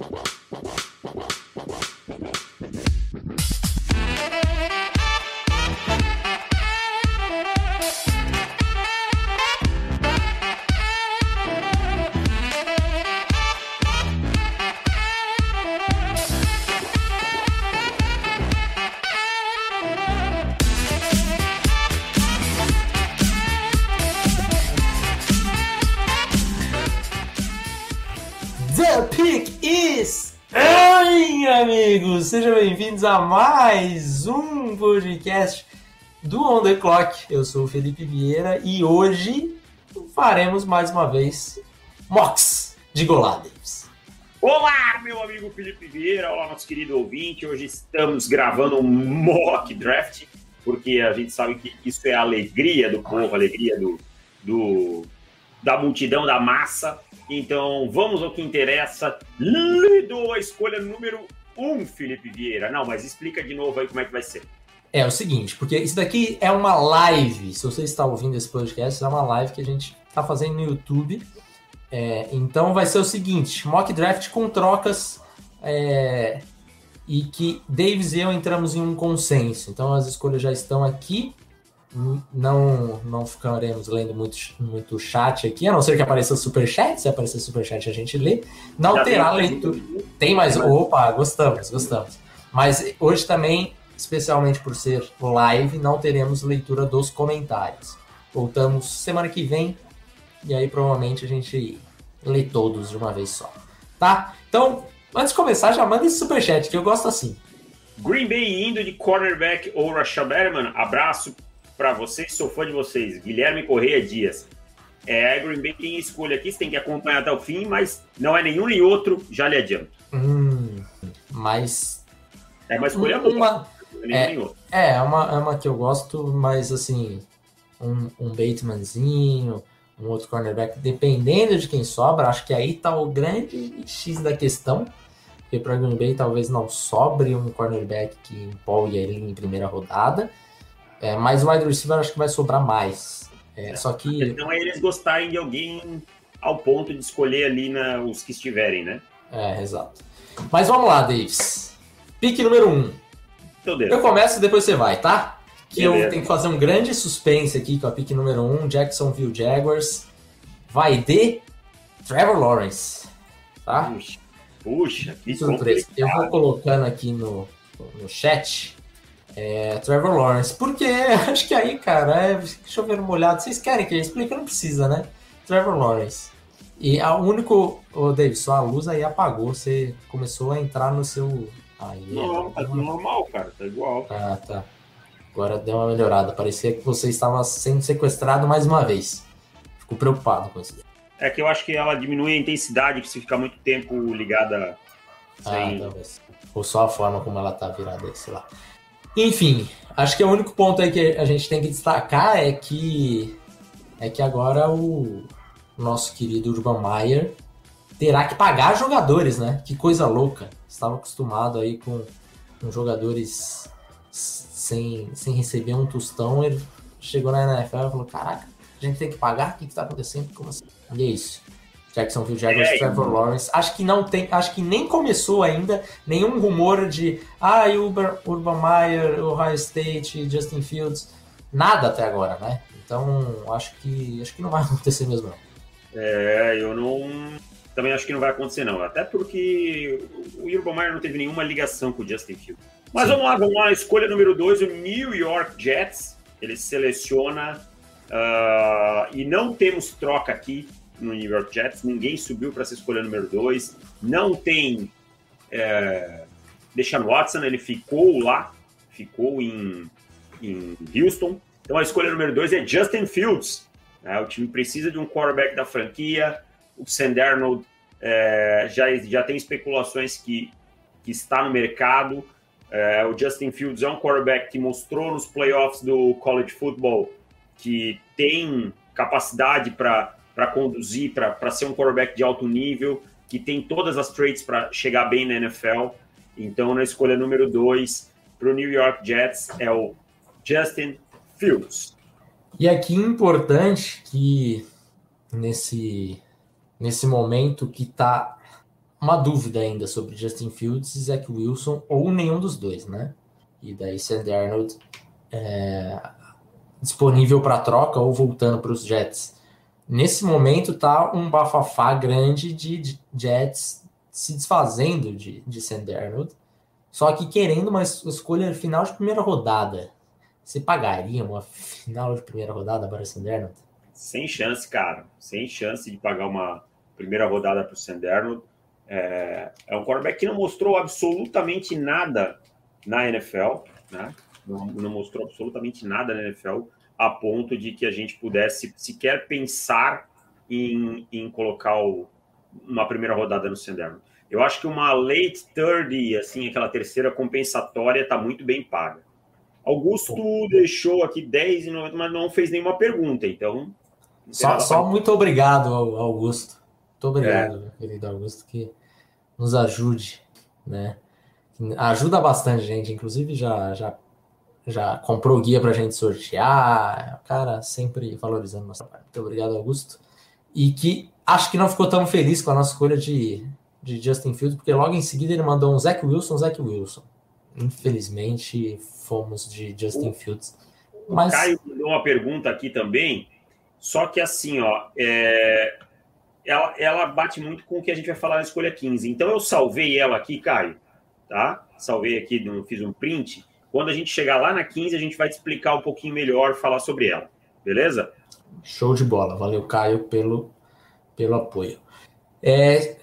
The Sejam bem-vindos a mais um podcast do On The Clock. Eu sou o Felipe Vieira e hoje faremos mais uma vez mocks de Golades. Olá, meu amigo Felipe Vieira, olá, nosso querido ouvinte. Hoje estamos gravando um mock draft, porque a gente sabe que isso é a alegria do povo, a alegria do, do da multidão, da massa. Então, vamos ao que interessa. Lidou a escolha número um, Felipe Vieira. Não, mas explica de novo aí como é que vai ser. É o seguinte, porque isso daqui é uma live. Se você está ouvindo esse podcast, é uma live que a gente está fazendo no YouTube. É, então vai ser o seguinte: mock draft com trocas é, e que Davis e eu entramos em um consenso. Então as escolhas já estão aqui. Não, não ficaremos lendo muito, muito chat aqui, a não ser que apareça super chat. Se aparecer super chat, a gente lê. Não Já terá tem- leitura. Tem mais. Opa, gostamos, gostamos. Mas hoje também, especialmente por ser live, não teremos leitura dos comentários. Voltamos semana que vem e aí provavelmente a gente lê todos de uma vez só. Tá? Então, antes de começar, já manda esse superchat que eu gosto assim. Green Bay indo de cornerback ou Rashad Berman. Abraço para vocês, sou fã de vocês. Guilherme Correia Dias. É, Green Bay tem escolha aqui, você tem que acompanhar até o fim, mas não é nenhum nem outro, já lhe adianto. Hum, mas. É uma escolha boa, uma, não é outro. é, é uma, é uma que eu gosto, mas assim. Um, um Batemanzinho, um outro cornerback, dependendo de quem sobra, acho que aí tá o grande X da questão. Porque para Green Bay talvez não sobre um cornerback que empolgue ele em primeira rodada. É, mas o wide receiver acho que vai sobrar mais. É, só que Então é eles gostarem de alguém ao ponto de escolher ali na, os que estiverem, né? É, exato. Mas vamos lá, Davis. Pique número 1. Um. Então, Deus. Eu começo e depois você vai, tá? Que eu tenho que fazer um grande suspense aqui com a pique número 1, um, Jacksonville Jaguars. Vai de Trevor Lawrence. Tá? Puxa, puxa, que Surpresa. Eu vou colocando aqui no, no chat é, Trevor Lawrence. Porque acho que aí, cara, é chover molhado. Vocês querem que eu explique? Não precisa, né? Trevor Lawrence. E a único. Ô, David, só a luz aí apagou. Você começou a entrar no seu. Aí, Não, tá tudo normal, cara, tá igual. ah, tá. Agora deu uma melhorada. Parecia que você estava sendo sequestrado mais uma vez. Fico preocupado com isso. É que eu acho que ela diminui a intensidade, se ficar muito tempo ligada Ah, sem. talvez. Ou só a forma como ela tá virada sei lá. Enfim, acho que o único ponto aí que a gente tem que destacar é que é que agora o nosso querido Urban Meyer terá que pagar jogadores, né? Que coisa louca. Estava acostumado aí com, com jogadores sem, sem receber um tostão. Ele chegou na NFL e falou: Caraca, a gente tem que pagar? O que está acontecendo? Como assim? E é isso. Jacksonville Jaguars, É, Trevor Lawrence. Acho que não tem, acho que nem começou ainda nenhum rumor de ah, Urban, Urban Meyer, Ohio State, Justin Fields, nada até agora, né? Então acho que acho que não vai acontecer mesmo. Não. É, eu não. Também acho que não vai acontecer, não. Até porque o Urban Meyer não teve nenhuma ligação com o Justin Fields. Mas Sim. vamos lá, vamos lá. Escolha número 2, o New York Jets. Ele seleciona. ah, e não temos troca aqui no New York Jets. Ninguém subiu para essa escolha número 2. Não tem. É, Deshaun Watson, ele ficou lá. Ficou em, em Houston. Então a escolha número 2 é Justin Fields. né? o time precisa de um quarterback da franquia. O Sam é, já, já tem especulações que, que está no mercado. É, o Justin Fields é um quarterback que mostrou nos playoffs do college football que tem capacidade para conduzir, para ser um quarterback de alto nível, que tem todas as traits para chegar bem na NFL. Então, na escolha número 2 para o New York Jets é o Justin Fields. E aqui importante que nesse nesse momento que tá uma dúvida ainda sobre Justin Fields e Zach Wilson, ou nenhum dos dois, né? E daí Sandy Arnold é, disponível para troca ou voltando para os Jets. Nesse momento tá um bafafá grande de, Jets se desfazendo de, de Sandy só que querendo uma escolha final de primeira rodada. Você pagaria uma final de primeira rodada para o? Sem chance, cara. Sem chance de pagar uma primeira rodada para o Sandy. É, é um quarterback que não mostrou absolutamente nada na NFL, né? Não, não, mostrou absolutamente nada na NFL a ponto de que a gente pudesse sequer pensar em, em colocar o, uma primeira rodada no Senderno. Eu acho que uma late third, assim, aquela terceira compensatória, está muito bem paga. Augusto deixou aqui 10,90, mas não fez nenhuma pergunta, então. Só, só muito obrigado, Augusto. Muito obrigado, é. querido Augusto, que nos ajude, né? Ajuda bastante gente, inclusive já, já, já comprou guia para a gente sortear, o cara sempre valorizando nossa parte. Muito obrigado, Augusto. E que acho que não ficou tão feliz com a nossa escolha de, de Justin Fields, porque logo em seguida ele mandou um Zach Wilson, Zach Wilson. Infelizmente, fomos de Justin Fields. Mas... O Caio mandou uma pergunta aqui também, só que assim, ó, é, ela, ela bate muito com o que a gente vai falar na escolha 15. Então eu salvei ela aqui, Caio, tá? Salvei aqui, fiz um print. Quando a gente chegar lá na 15, a gente vai te explicar um pouquinho melhor, falar sobre ela. Beleza? Show de bola. Valeu, Caio, pelo, pelo apoio. É,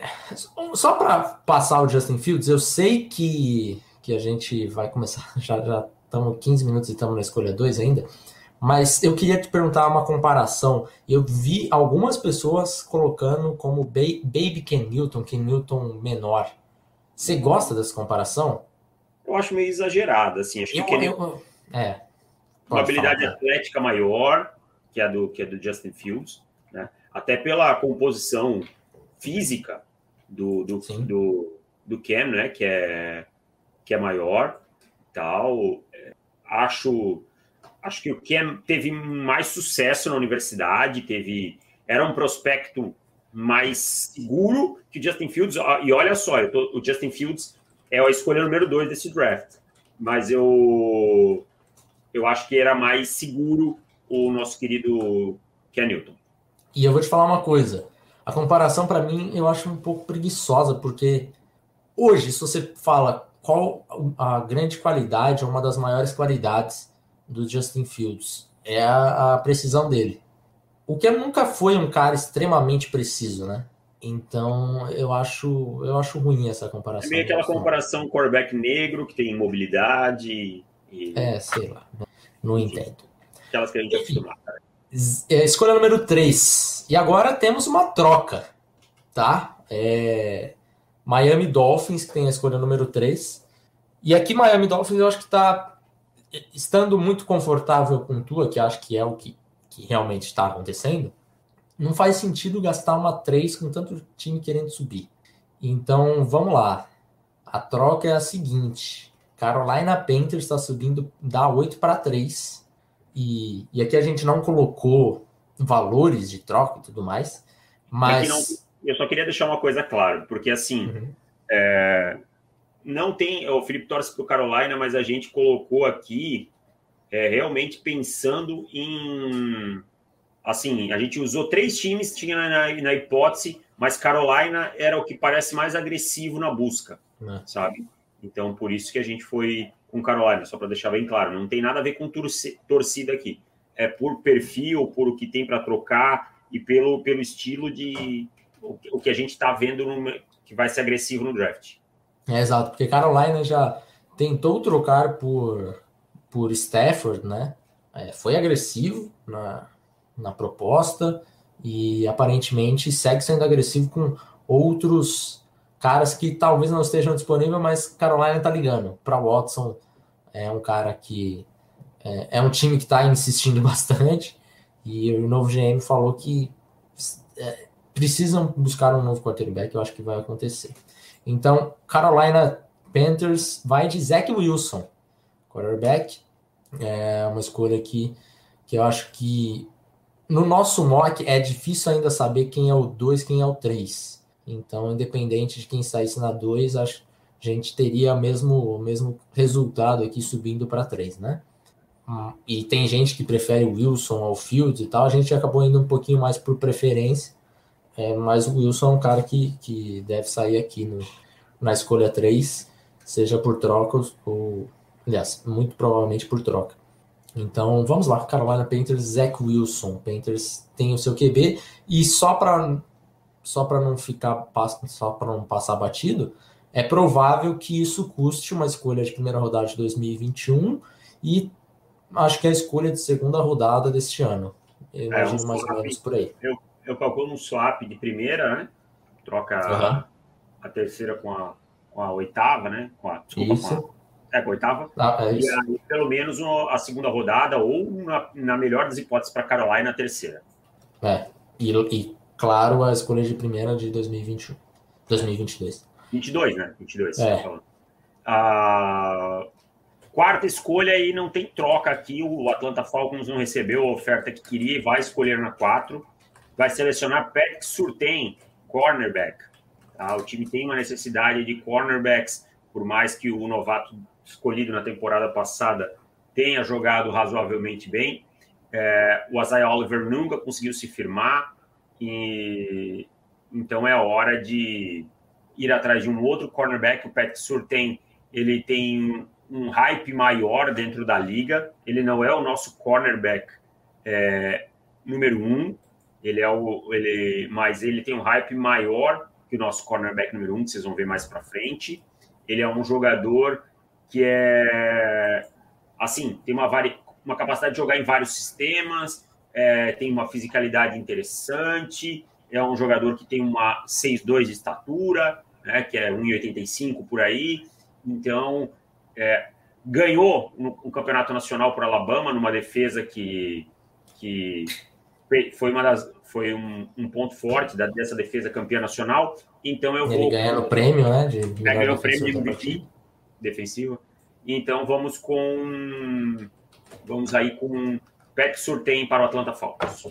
só para passar o Justin Fields, eu sei que, que a gente vai começar, já, estamos 15 minutos e estamos na escolha 2 ainda, mas eu queria te perguntar uma comparação. Eu vi algumas pessoas colocando como Baby Ken Newton, Ken Newton menor. Você gosta dessa comparação? Eu acho meio exagerada, assim. Acho que eu, Ken eu, é, uma habilidade falar. atlética maior que a do que a do Justin Fields, né? Até pela composição física do do, do, do Cam, né? Que é que é maior, tal. É, acho acho que o Cam teve mais sucesso na universidade, teve era um prospecto mais seguro que o Justin Fields. E olha só, tô, o Justin Fields é a escolha número dois desse draft, mas eu eu acho que era mais seguro o nosso querido Ken Newton. E eu vou te falar uma coisa. A comparação para mim eu acho um pouco preguiçosa, porque hoje, se você fala qual a grande qualidade, uma das maiores qualidades do Justin Fields. É a, a precisão dele. O que nunca foi um cara extremamente preciso, né? Então eu acho eu acho ruim essa comparação. É meio aquela comparação quarterback negro que tem mobilidade. E... É, sei lá. Não Enfim, entendo. Aquelas que a gente é acostumado. É, escolha número 3. E agora temos uma troca, tá? É... Miami Dolphins, que tem a escolha número 3. E aqui Miami Dolphins eu acho que está estando muito confortável com Tua, que acho que é o que, que realmente está acontecendo, não faz sentido gastar uma 3 com tanto time querendo subir. Então, vamos lá. A troca é a seguinte: Carolina Panthers está subindo da 8 para 3. E, e aqui a gente não colocou valores de troca e tudo mais. Mas. Não, eu só queria deixar uma coisa clara, porque assim. Uhum. É, não tem. O Felipe torce para o Carolina, mas a gente colocou aqui é, realmente pensando em. Assim, a gente usou três times, tinha na, na hipótese, mas Carolina era o que parece mais agressivo na busca, é. sabe? Então, por isso que a gente foi com Carolina, só para deixar bem claro, não tem nada a ver com torcida aqui. É por perfil, por o que tem para trocar e pelo, pelo estilo de o que a gente está vendo no, que vai ser agressivo no draft. É, exato, porque Carolina já tentou trocar por, por Stafford, né? É, foi agressivo na, na proposta e aparentemente segue sendo agressivo com outros caras que talvez não estejam disponíveis, mas Carolina tá ligando. Para Watson é um cara que é, é um time que está insistindo bastante e o novo GM falou que é, precisam buscar um novo quarterback. Eu acho que vai acontecer. Então, Carolina Panthers vai de Zach Wilson, quarterback. É uma escolha que, que eu acho que no nosso mock é difícil ainda saber quem é o 2, quem é o 3. Então, independente de quem saísse na 2, acho a gente teria o mesmo, o mesmo resultado aqui subindo para 3, né? Hum, e tem gente que prefere o Wilson ao Fields e tal, a gente acabou indo um pouquinho mais por preferência, é, mas o Wilson é um cara que, que deve sair aqui no, na escolha 3, seja por troca ou, aliás, muito provavelmente por troca. Então vamos lá, Carolina Panthers, Zach Wilson. Panthers tem o seu QB e só para só para não ficar só para não passar batido, é provável que isso custe uma escolha de primeira rodada de 2021 e acho que é a escolha de segunda rodada deste ano. Eu é, imagino um mais ou menos por aí. Eu, eu calculo um swap de primeira, né? Troca uhum. a terceira com a, com a oitava, né? Com a, desculpa, Isso. Com a, é, com a oitava. Ah, é e aí, pelo menos a segunda rodada, ou na, na melhor das hipóteses para Carolina na terceira. É, e, e claro, a escolha de primeira de 2021. 2022. 22, né? 22, é. Tá a quarta escolha aí não tem troca aqui. O Atlanta Falcons não recebeu a oferta que queria e vai escolher na 4. Vai selecionar Patrick Surtain, cornerback. Tá? O time tem uma necessidade de cornerbacks, por mais que o novato escolhido na temporada passada tenha jogado razoavelmente bem. É, o Isaiah Oliver nunca conseguiu se firmar, e então é hora de ir atrás de um outro cornerback. O Patrick Surtain, ele tem um hype maior dentro da liga. Ele não é o nosso cornerback é, número um, ele é o, ele, mas ele tem um hype maior que o nosso cornerback número um, que vocês vão ver mais para frente. Ele é um jogador que é assim, tem uma, vari, uma capacidade de jogar em vários sistemas, é, tem uma fisicalidade interessante, é um jogador que tem uma 6'2 de estatura, né, que é 1,85 por aí. Então, é, ganhou o campeonato nacional por Alabama numa defesa que, que foi uma das foi um, um ponto forte da, dessa defesa campeã nacional. Então eu Ele vou ganhar o prêmio, né? De ganhou o prêmio de MVP defensivo. Então vamos com vamos aí com Pat Surtain para o Atlanta Falcons.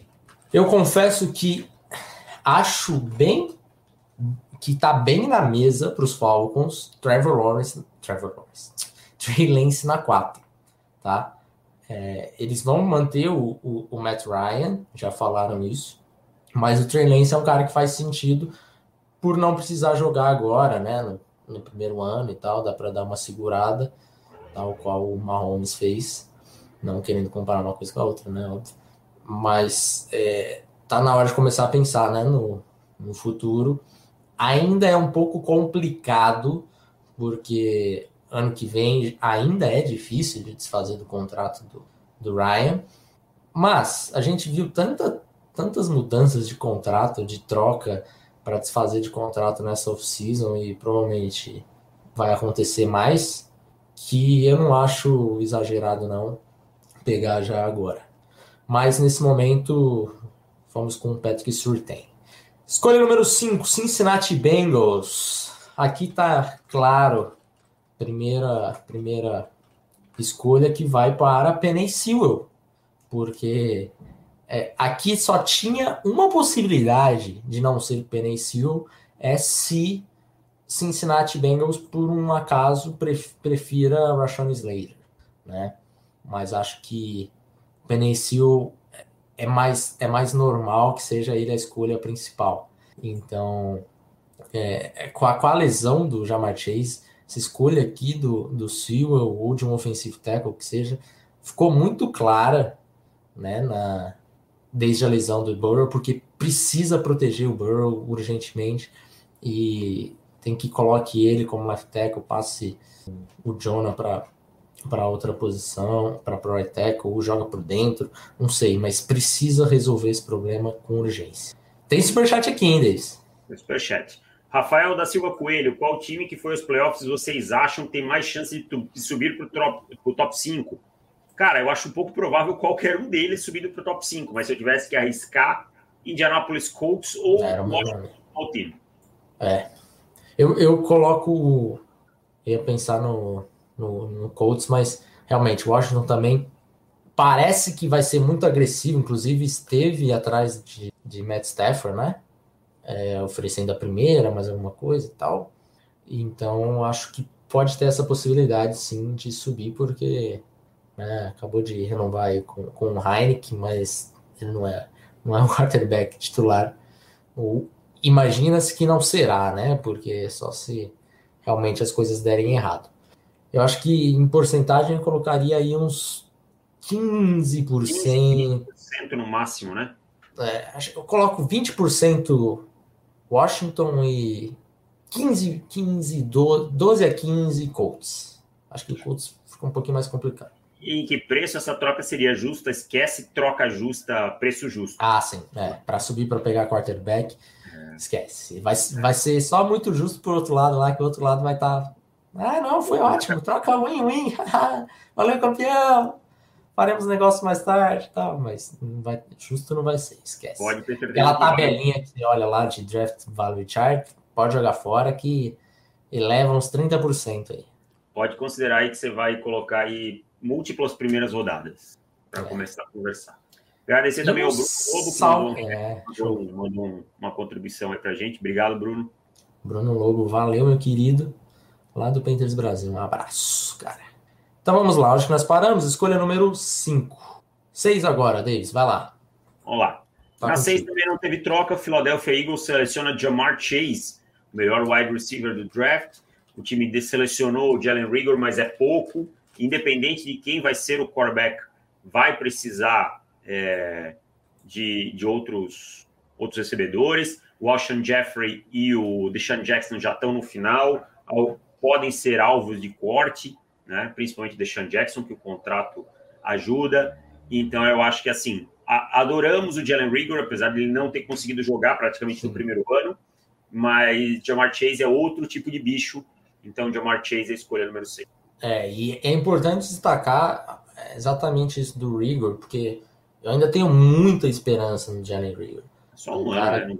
Eu confesso que acho bem que está bem na mesa para os Falcons, Trevor Lawrence, Trevor Lawrence, Trey Lance na 4, tá? É, eles vão manter o, o, o, Matt Ryan, já falaram isso, mas o Trey Lance é um cara que faz sentido por não precisar jogar agora, né? No, primeiro ano e tal, dá para dar uma segurada, tal qual o Mahomes fez, não querendo comparar uma coisa com a outra, né? Mas é, tá na hora de começar a pensar, né? No, no futuro ainda é um pouco complicado, porque ano que vem ainda é difícil de desfazer do contrato do, do Ryan, mas a gente viu tanta, tantas mudanças de contrato, de troca para desfazer de contrato nessa off-season e provavelmente vai acontecer mais, que eu não acho exagerado não pegar já agora. Mas nesse momento, vamos com o Patrick Surtain. Escolha número 5, Cincinnati Bengals. Aqui tá claro, primeira primeira escolha que vai para Penny Sewell, porque é, aqui só tinha uma possibilidade de não ser Penny Sewell, é se Cincinnati Bengals, por um acaso, prefira Rashawn Slater, né? Mas acho que Penny Sewell é mais, é mais normal que seja ele a escolha principal. Então, é, é, com, a, com a lesão do Jamar Chase, essa escolha aqui do, do Sewell ou de um offensive tackle que seja, ficou muito clara né, na, desde a lesão do Burrow, porque precisa proteger o Burrow urgentemente e tem que coloque ele como left tackle, passe o Jonah para para outra posição, para pro right tackle, ou joga por dentro, não sei, mas precisa resolver esse problema com urgência. Tem superchat aqui, hein, Davis? Superchat. Rafael da Silva Coelho, qual time que foi aos playoffs vocês acham tem mais chance de, de subir para o top 5? Cara, eu acho um pouco provável qualquer um deles subindo para o top 5, mas se eu tivesse que arriscar, Indianapolis Colts ou Washington Team. É. Eu, eu coloco. Eu ia pensar no, no, no Colts, mas realmente Washington também parece que vai ser muito agressivo, inclusive esteve atrás de, de Matt Stafford, né? é, oferecendo a primeira, mais alguma coisa e tal. Então, acho que pode ter essa possibilidade, sim, de subir, porque né, acabou de renovar aí com, com o Heineken, mas ele não é, não é um quarterback titular. Ou imagina-se que não será, né? Porque só se realmente as coisas derem errado. Eu acho que em porcentagem eu colocaria aí uns 15%. 15% no máximo, né? É, eu coloco 20% Washington e 15, 15 12, 12 a 15 Colts. Acho que o Colts fica um pouquinho mais complicado. E em que preço essa troca seria justa? Esquece troca justa, preço justo. Ah, sim. É, para subir para pegar quarterback, é. esquece. Vai, vai ser só muito justo por outro lado lá, que o outro lado vai estar. Tá... Ah, não, foi ótimo. Troca win-win. Valeu, campeão faremos negócio mais tarde tal, mas não vai, justo não vai ser, esquece. Pode ter certeza. Aquela tabelinha que você olha lá de draft value chart, pode jogar fora que eleva uns 30% aí. Pode considerar aí que você vai colocar aí múltiplas primeiras rodadas para é. começar a conversar. Agradecer e também ao Bruno Lobo, que mandou, é, mandou, uma contribuição aí para gente. Obrigado, Bruno. Bruno Lobo, valeu, meu querido. Lá do Painters Brasil. Um abraço, cara. Então vamos lá, acho que nós paramos. Escolha número 5. 6 agora, Davis, vai lá. Vamos lá. Tá Na 6 também não teve troca. Philadelphia Eagles seleciona Jamar Chase, o melhor wide receiver do draft. O time desselecionou o Jalen Rigor, mas é pouco. Independente de quem vai ser o quarterback, vai precisar é, de, de outros, outros recebedores. O Alshon Jeffrey e o Deshaun Jackson já estão no final, podem ser alvos de corte né? principalmente Deshaun Jackson, que o contrato ajuda. Então, eu acho que, assim, a, adoramos o Jalen Rigor, apesar de ele não ter conseguido jogar praticamente no primeiro ano, mas Jamar Chase é outro tipo de bicho, então Jamar Chase é a escolha número 6. É, e é importante destacar exatamente isso do Rigor, porque eu ainda tenho muita esperança no Jalen Rigor. Só um ano, né?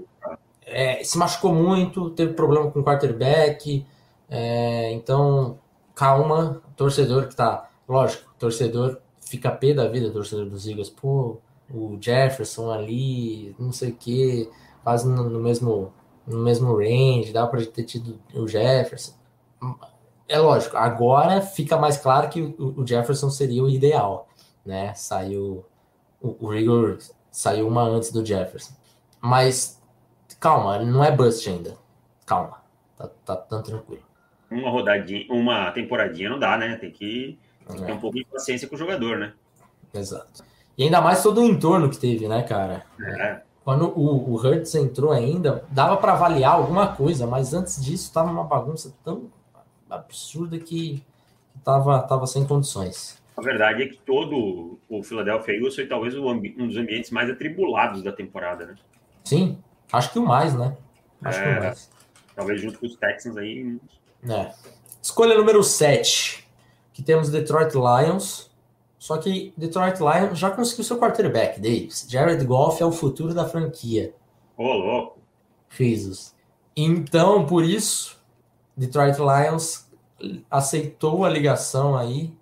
É, se machucou muito, teve problema com o quarterback, é, então calma, torcedor que tá, lógico, torcedor fica pé da vida, torcedor dos Eagles, pô, o Jefferson ali, não sei o que, quase no, no, mesmo no mesmo range, dá para ter tido o Jefferson. É lógico, agora fica mais claro que o, o Jefferson seria o ideal, né? Saiu o, o Rigor saiu uma antes do Jefferson. Mas calma, não é bust ainda. Calma. Tá, tá, tá tranquilo uma rodadinha, uma temporadinha não dá, né? Tem que, tem que é. ter um pouco de paciência com o jogador, né? Exato. E ainda mais todo o entorno que teve, né, cara? É. Quando o, o Hurts entrou ainda, dava para avaliar alguma coisa, mas antes disso tava uma bagunça tão absurda que, que tava, tava sem condições. A verdade é que todo o Philadelphia Eagles foi talvez um dos ambientes mais atribulados da temporada, né? Sim, acho que o mais, né? Acho é, que o é. mais. Talvez junto com os Texans aí, é. Escolha número 7, que temos Detroit Lions. Só que Detroit Lions já conseguiu seu quarterback, Davis. Jared Goff é o futuro da franquia. Ô, oh, louco. Jesus. Então, por isso, Detroit Lions aceitou a ligação aí,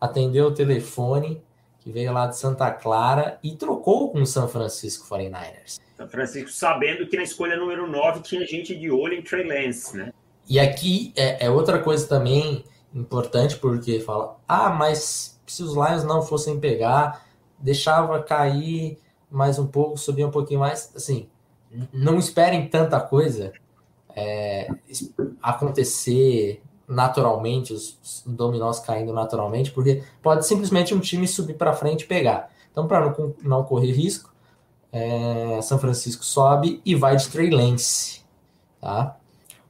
atendeu o telefone, que veio lá de Santa Clara, e trocou com o San Francisco 49ers. São Francisco, sabendo que na escolha número 9 tinha gente de olho em Trey Lance, né? E aqui é, é, outra coisa também importante, porque fala, ah, mas se os Lions não fossem pegar, deixava cair mais um pouco, subia um pouquinho mais, assim, não esperem tanta coisa é, acontecer naturalmente, os, dominós caindo naturalmente, porque pode simplesmente um time subir para frente e pegar. Então, para não, não correr risco, é, São Francisco sobe e vai de Trey Lance, tá?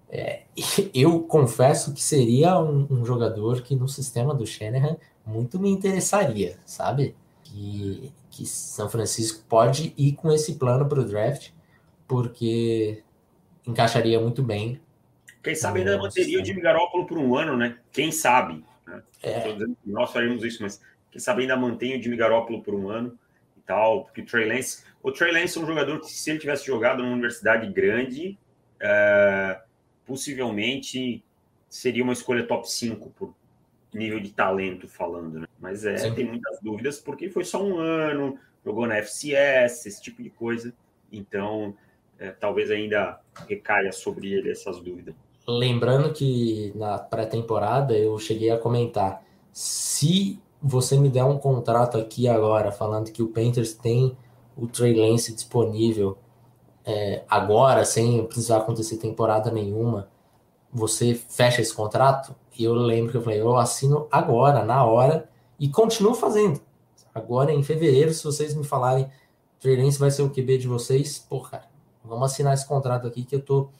É, eu confesso que seria um, um, jogador que no sistema do Shanahan muito me interessaria, sabe? Que, que São Francisco pode ir com esse plano para o draft, porque encaixaria muito bem. Quem sabe ainda manteria o Jimmy Garoppolo por um ano, né? Quem sabe? Né? É. nós faremos isso, mas quem sabe ainda mantém o Jimmy Garoppolo por um ano e tal, porque o Trey Lance, o Trey Lance é um jogador que se ele tivesse jogado numa universidade grande, é, possivelmente seria uma escolha top 5 por nível de talento falando, né? Mas é, Sim. tem muitas dúvidas porque foi só um ano, jogou na FCS, esse tipo de coisa. Então, é, talvez ainda recaia sobre ele essas dúvidas. Lembrando que na pré-temporada eu cheguei a comentar: se você me der um contrato aqui agora, falando que o Panthers tem o Trey Lance disponível é, agora, sem precisar acontecer temporada nenhuma, você fecha esse contrato? E eu lembro que eu falei: eu assino agora, na hora, e continuo fazendo. Agora, em fevereiro, se vocês me falarem Trey Lance vai ser o QB de vocês, pô, cara, vamos assinar esse contrato aqui que eu tô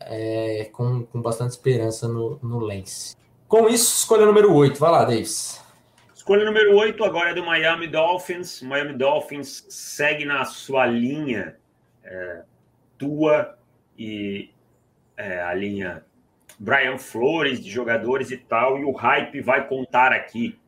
é, com, com bastante esperança no, no Lance. Com isso, escolha número 8. Vai lá, Davis. Escolha número 8 agora é do Miami Dolphins. O Miami Dolphins segue na sua linha é, tua e é, a linha Brian Flores de jogadores e tal. E o hype vai contar aqui.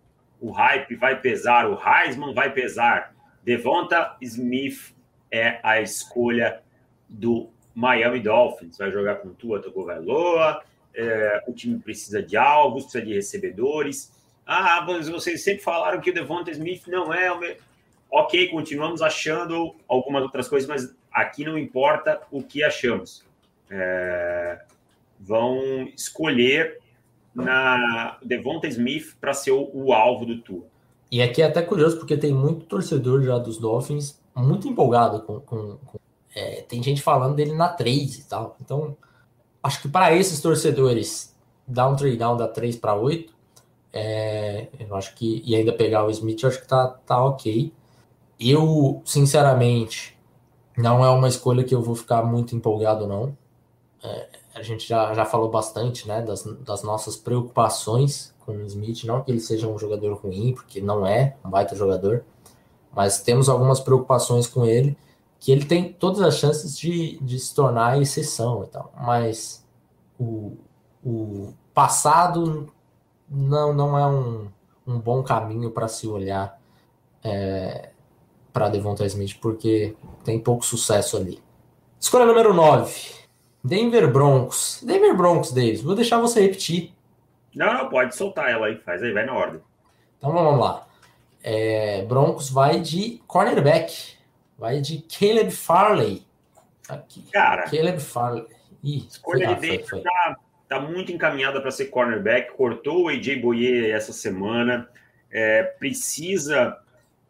O hype vai pesar. O Heisman vai pesar. Devonta Smith é a escolha do Miami Dolphins. Vai jogar com Tua Tagovailoa, é, o time precisa de alvos, precisa de recebedores. Ah, mas vocês sempre falaram que o Devonta Smith não é o. Ok, continuamos achando algumas outras coisas, mas aqui não importa o que achamos. É, vão escolher na Devonta Smith para ser o, o, alvo do Tua. E aqui é até curioso, porque tem muito torcedor já dos Dolphins muito empolgado com, com, com é, tem gente falando dele na 3 e tal. Então, acho que para esses torcedores, dar um trade down da 3 para 8, é, eu acho que, e ainda pegar o Smith, eu acho que tá, tá ok. Eu, sinceramente, não é uma escolha que eu vou ficar muito empolgado, não. É, a gente já, já falou bastante né, das, das nossas preocupações com o Smith. Não que ele seja um jogador ruim, porque não é um baita jogador, mas temos algumas preocupações com ele que ele tem todas as chances de, de se tornar exceção e tal, mas o, o passado não, não é um, um bom caminho para se olhar é, para Devonta Smith, porque tem pouco sucesso ali. Escolha número 9. Denver Broncos. Denver Broncos, Davis. Vou deixar você repetir. Não, não, pode soltar ela aí. Faz aí, vai na ordem. Então vamos lá. É, Broncos vai de cornerback. Vai de Caleb Farley. Aqui. Cara, Caleb Farley. Ih, escolha de dentro tá, tá, muito encaminhada para ser cornerback. Cortou o AJ Boyer essa semana. É, precisa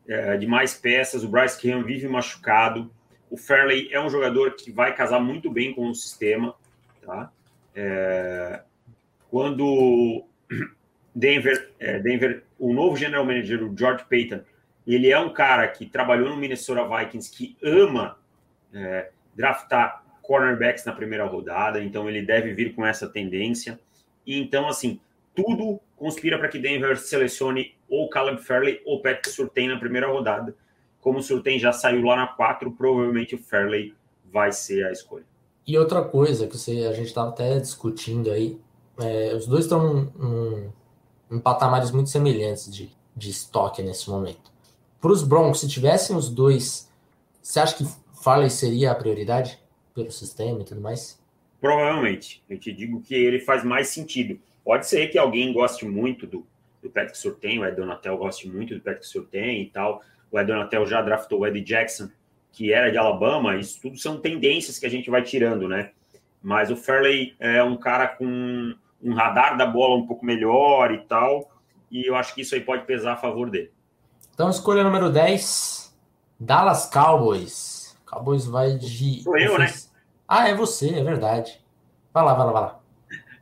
é, de mais peças. O Bryce Cameron vive machucado. O Fairley é um jogador que vai casar muito bem com o sistema. Tá? É, quando Denver, é, Denver, o novo general manager, o George Payton, ele é um cara que trabalhou no Minnesota Vikings, que ama é, draftar cornerbacks na primeira rodada, então ele deve vir com essa tendência. E então, assim, tudo conspira para que Denver selecione ou Caleb Fairley ou Patrick Surtain na primeira rodada. Como o Surtain já saiu lá na 4, provavelmente o Fairley vai ser a escolha. E outra coisa que você, a gente estava até discutindo aí, é, os dois estão em, em patamares muito semelhantes de, de estoque nesse momento. Para os Broncos, se tivessem os dois, você acha que Farley seria a prioridade pelo sistema e tudo mais? Provavelmente. Eu te digo que ele faz mais sentido. Pode ser que alguém goste muito do, do Patrick Surtain, o Ed Donatel goste muito do Patrick Surtain e tal. O Ed Donatel já draftou o Ed Jackson, que era de Alabama. Isso tudo são tendências que a gente vai tirando, né? Mas o Fairley é um cara com um radar da bola um pouco melhor e tal. E eu acho que isso aí pode pesar a favor dele. Então, escolha número 10, Dallas Cowboys. Cowboys vai de. Sou eu, né? Ah, é você, é verdade. Vai lá, vai lá, vai lá.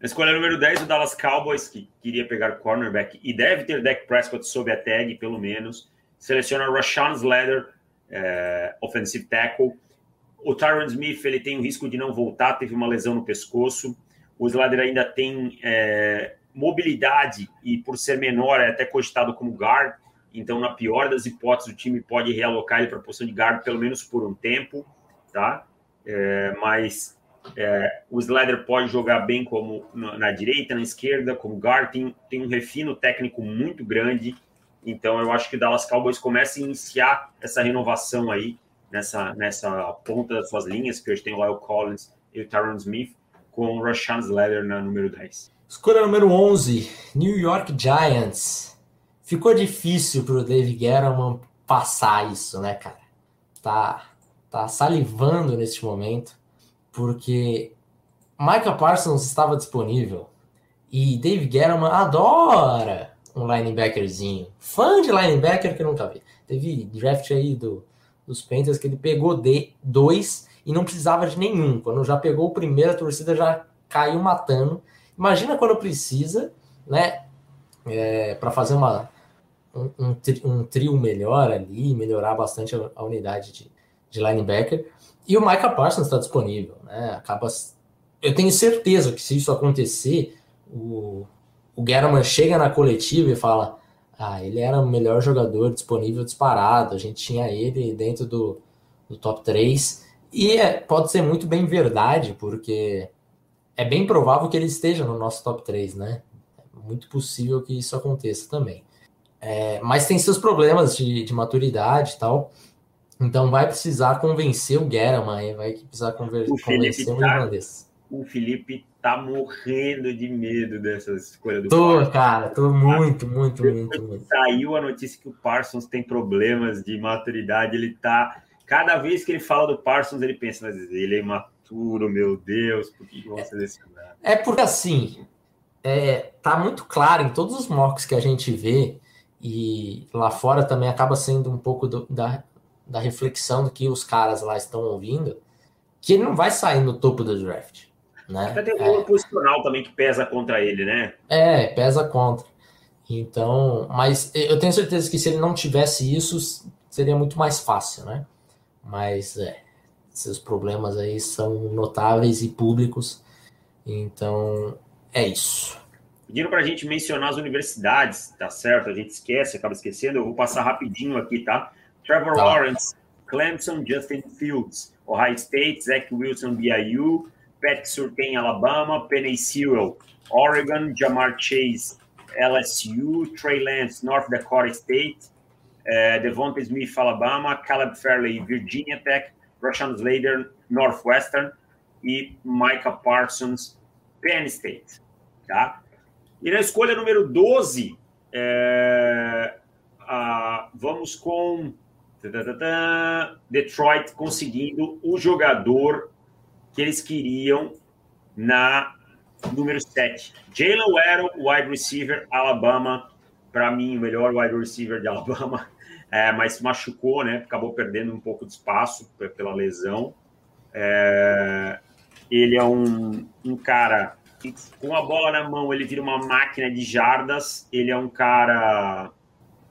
Escolha número 10, o Dallas Cowboys, que queria pegar cornerback e deve ter Dak Prescott sob a tag, pelo menos. Seleciona Rashawn Slater, é, offensive tackle. O Tyron Smith, ele tem o risco de não voltar, teve uma lesão no pescoço. O Slater ainda tem é, mobilidade e, por ser menor, é até cogitado como guard. Então, na pior das hipóteses, o time pode realocar ele para a posição de guard pelo menos por um tempo, tá? É, mas é, o Slater pode jogar bem como na, na, direita, na esquerda, como guard, tem, tem um refino técnico muito grande. Então, eu acho que o Dallas Cowboys começa a iniciar essa renovação aí nessa, nessa ponta das suas linhas, que hoje tem o Lyle Collins e o Tyron Smith, com o Rashawn Slater na número 10. Escolha número 11, New York Giants ficou difícil para o Dave Gettleman passar isso, né, cara? Tá, tá salivando neste momento, porque Micah Parsons estava disponível e Dave Gettleman adora um linebackerzinho. Fã de linebacker que nunca vi. Teve draft aí do, dos Panthers que ele pegou de dois e não precisava de nenhum. Quando já pegou o primeiro, a torcida já caiu matando. Imagina quando precisa, né? É, para fazer uma, um, um, tri, trio melhor ali, melhorar bastante a, unidade de, de, linebacker. E o Micah Parsons está disponível, né? Acaba. Eu tenho certeza que se isso acontecer, o, o chega na coletiva e fala: Ah, ele era o melhor jogador disponível disparado, a gente tinha ele dentro do, do top 3. E é, pode ser muito bem verdade, porque é bem provável que ele esteja no nosso top 3, né? É muito possível que isso aconteça também. É, mas tem seus problemas de, de maturidade e tal. Então vai precisar convencer o Guerra, vai precisar conver o convencer o tá, irlandês. O Felipe tá morrendo de medo dessa escolha do Tô, Parsons. cara, tô muito, muito, muito, muito. Saiu a notícia que o Parsons tem problemas de maturidade, ele tá. Cada vez que ele fala do Parsons, ele pensa, mas ele é imaturo, meu Deus, por que vão selecionar? É porque assim, é, tá muito claro em todos os mocks que a gente vê, e lá fora também acaba sendo um pouco do, da, da reflexão do que os caras lá estão ouvindo, que ele não vai sair no topo do draft. Né? Até tem um é, posicional também que pesa contra ele, né? É, pesa contra. Então, mas eu tenho certeza que se ele não tivesse isso, seria muito mais fácil, né? Mas é, seus problemas aí são notáveis e públicos. Então, é isso. Pediram para a gente mencionar as universidades, tá certo? A gente esquece, acaba esquecendo. Eu vou passar rapidinho aqui, tá? Trevor tá. Lawrence, Clemson, Justin Fields, Ohio State, Zach Wilson, BYU, Pat Surtain, Alabama, Penny Sewell, Oregon, Jamar Chase, LSU, Trey Lance, North Dakota State, uh, Devonta Smith, Alabama, Caleb Fairley, Virginia Tech, Rashawn Slater, Northwestern e Micah Parsons, Penn State. Tá? E na escolha número 12, é, a, vamos com Detroit conseguindo o jogador que eles queriam na número 7. Jalen Waddle, wide receiver, Alabama. Para mim, o melhor wide receiver de Alabama. É, mas se machucou, né? Acabou perdendo um pouco de espaço pela lesão. É, ele é um, um cara com a bola na mão, ele vira uma máquina de jardas. Ele é um cara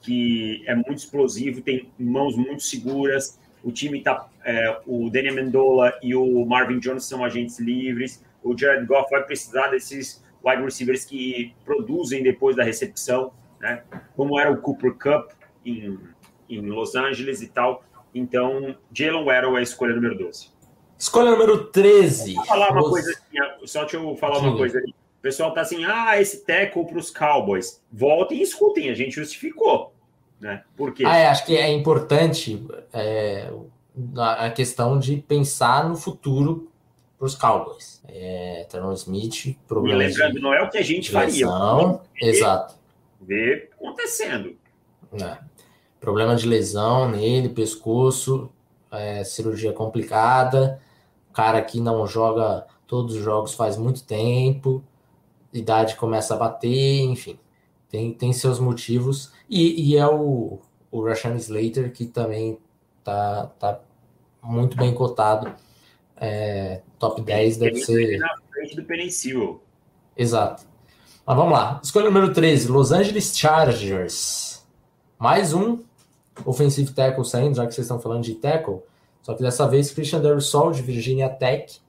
que é muito explosivo, tem mãos muito seguras. O time tá. É, o Daniel Mendola e o Marvin Jones são agentes livres. O Jared Goff vai precisar desses wide receivers que produzem depois da recepção, né? Como era o Cooper Cup em, em Los Angeles e tal. Então, Jalen Waddle é a escolha número 12. Escolha número 13. Só falar uma Os... coisa assim, só deixa eu falar Sim. uma coisa ali. O pessoal tá assim, ah, esse tackle para os Cowboys. Voltem e escutem, a gente justificou. Né? Por quê? Ah, é, acho que é importante é, a questão de pensar no futuro para os Cowboys. É, Smith, problema. E lembrando, não é o que a gente lesão, faria. Exato. Ver acontecendo. É. Problema de lesão nele, pescoço, é, cirurgia complicada, cara que não joga todos os jogos faz muito tempo, idade começa a bater, enfim tem, tem seus motivos. E, e é o, o Rashan Slater que também tá, tá muito bem cotado. É, top 10 deve ser. Na frente do Penicil. Exato. Mas vamos lá. Escolha número 13, Los Angeles Chargers. Mais um offensive tackle saindo, já que vocês estão falando de tackle. Só que dessa vez Christian Dersol, de Virginia Tech.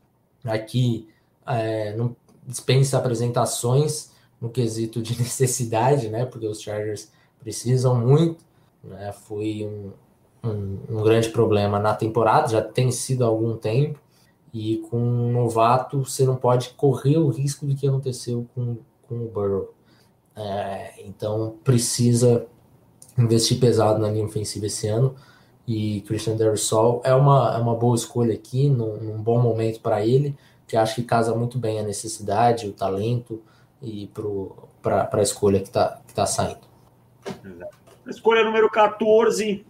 Aqui é, não dispensa apresentações no quesito de necessidade, né? Porque os Chargers precisam muito. Né? Foi um, um, um, grande problema na temporada, já tem sido há algum tempo. E com um novato, você não pode correr o risco do que aconteceu com, com o Burrow. É, então, precisa investir pesado na linha ofensiva esse ano. E Christian Derisol é uma, é uma boa escolha aqui, num, num bom momento para ele, que acho que casa muito bem a necessidade, o talento, e para a escolha que está que tá saindo. Escolha número 14,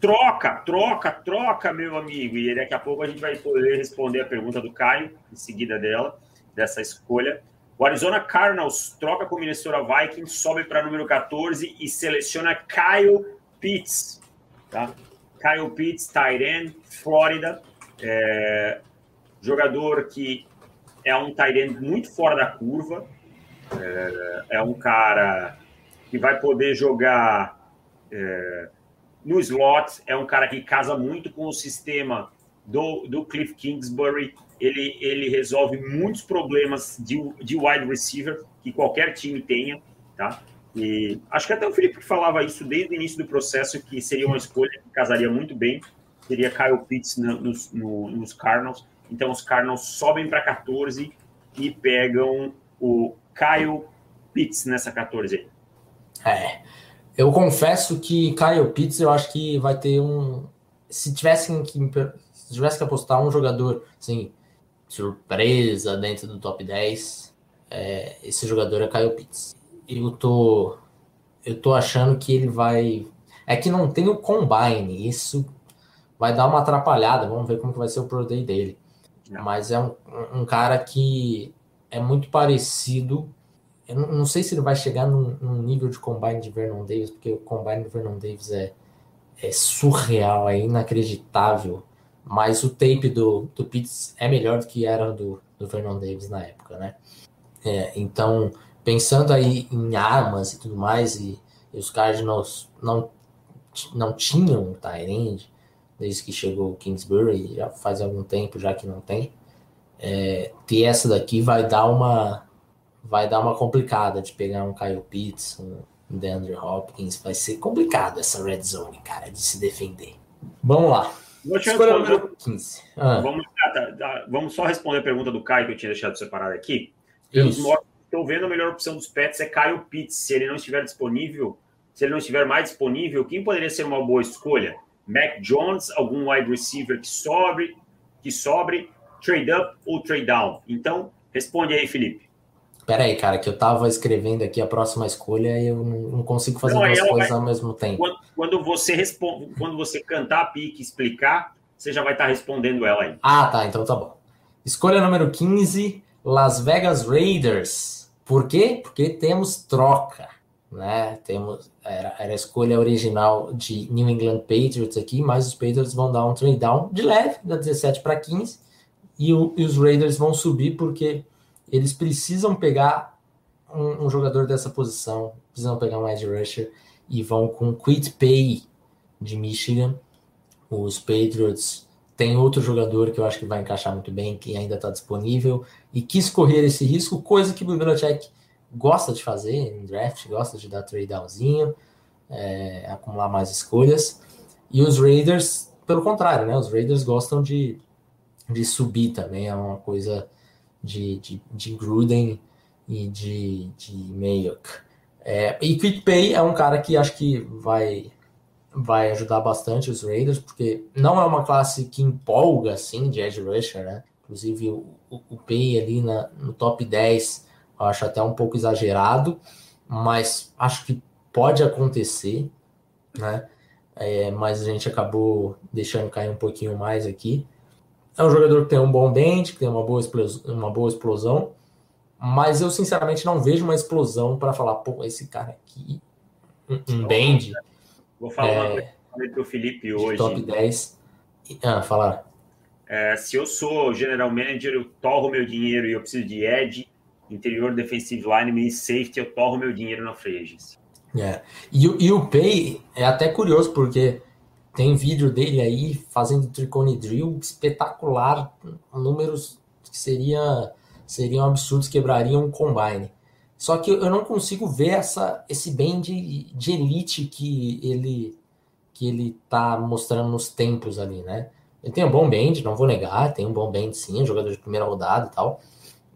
Troca, troca, troca, meu amigo. E daqui a pouco a gente vai poder responder a pergunta do Caio, em seguida dela, dessa escolha. O Arizona Cardinals troca com o Minnesota Vikings, sobe para número 14 e seleciona Kyle Pitts. Tá? Kyle Pitts, Tyren, Flórida. É, jogador que é um Tyren muito fora da curva. É, é, um cara que vai poder jogar é, no slot. É um cara que casa muito com o sistema do, do Cliff Kingsbury ele, ele resolve muitos problemas de, de wide receiver que qualquer time tenha, tá? E acho que até o Felipe falava isso desde o início do processo, que seria uma escolha que casaria muito bem, seria Kyle Pitts no, nos, no, nos Cardinals. Então os Cardinals sobem para 14 e pegam o Kyle Pitts nessa 14 aí. É, eu confesso que Kyle Pitts eu acho que vai ter um... Se tivessem que, se tivesse que apostar um jogador, assim, surpresa dentro do top 10, é, esse jogador é Kyle Pitts. Eu tô, eu tô achando que ele vai. É que não tem o combine, isso vai dar uma atrapalhada. Vamos ver como que vai ser o Pro Day dele. Não. Mas é um, um cara que é muito parecido. Eu não, não sei se ele vai chegar num, num, nível de combine de Vernon Davis, porque o combine de Vernon Davis é, é surreal, é inacreditável mas o tape do, do Pitts é melhor do que era do, do Vernon Davis na época, né? É, então, pensando aí em armas e tudo mais, e, e os Cardinals não, não tinham Tyrande desde que chegou o Kingsbury, já faz algum tempo já que não tem. É, ter essa daqui vai dar uma vai dar uma complicada de pegar um Kyle Pitts, um DeAndre Hopkins, vai ser complicado essa red zone, cara, de se defender. Vamos lá. Escolha número 15. Ah. Vamos, tá, tá, vamos só responder a pergunta do Caio que eu tinha deixado separado aqui. Estou vendo a melhor opção dos Pets é Caio Pitts. Se ele não estiver disponível, se ele não estiver mais disponível, quem poderia ser uma boa escolha? Mac Jones, algum wide receiver que sobre, que sobre, trade up ou trade down? Então, responde aí, Felipe. Pera aí, cara, que eu tava escrevendo aqui a próxima escolha e eu não consigo fazer não, duas coisas vai, ao mesmo tempo. Quando, quando, você responde, quando você cantar a pique e explicar, você já vai estar tá respondendo ela aí. Ah, tá, então tá bom. Escolha número 15, Las Vegas Raiders. Por quê? Porque temos troca, né? Temos era, era a escolha original de New England Patriots aqui, mas os Patriots vão dar um trade down de leve, da 17 para 15, e, o, e os Raiders vão subir porque eles precisam pegar um, um, jogador dessa posição, precisam pegar um edge rusher e vão com Quit Pay de Michigan. Os Patriots têm outro jogador que eu acho que vai encaixar muito bem, que ainda está disponível e quis correr esse risco, coisa que o Belichick gosta de fazer em draft, gosta de dar trade downzinho, é, acumular mais escolhas. E os Raiders, pelo contrário, né? Os Raiders gostam de, de subir também, é uma coisa de, de, de Gruden e de, de Mayock. É, e Quick Pay é um cara que acho que vai, vai ajudar bastante os Raiders, porque não é uma classe que empolga assim de edge rusher, né? Inclusive o, o, o Pay ali na, no top 10 eu acho até um pouco exagerado, mas acho que pode acontecer, né? É, mas a gente acabou deixando cair um pouquinho mais aqui. É um jogador que tem um bom dente, que tem uma boa explosão, uma boa explosão mas eu sinceramente não vejo uma explosão para falar, pô, esse cara aqui, um, um bend. Vou falar é, uma coisa para o Felipe hoje. Top 10. Ah, falar. É, se eu sou general manager, eu torro meu dinheiro e eu preciso de edge, interior defensive line e safety, eu torro meu dinheiro na free agency. É. E, e o Pay é até curioso, porque tem vídeo dele aí fazendo tricone drill espetacular, números que seria, seriam absurdos, quebrariam um combine. Só que eu não consigo ver essa, esse bem de, de elite que ele que ele tá mostrando nos tempos ali, né? Ele tem um bom band, não vou negar, tem um bom band sim, jogador de primeira rodada e tal,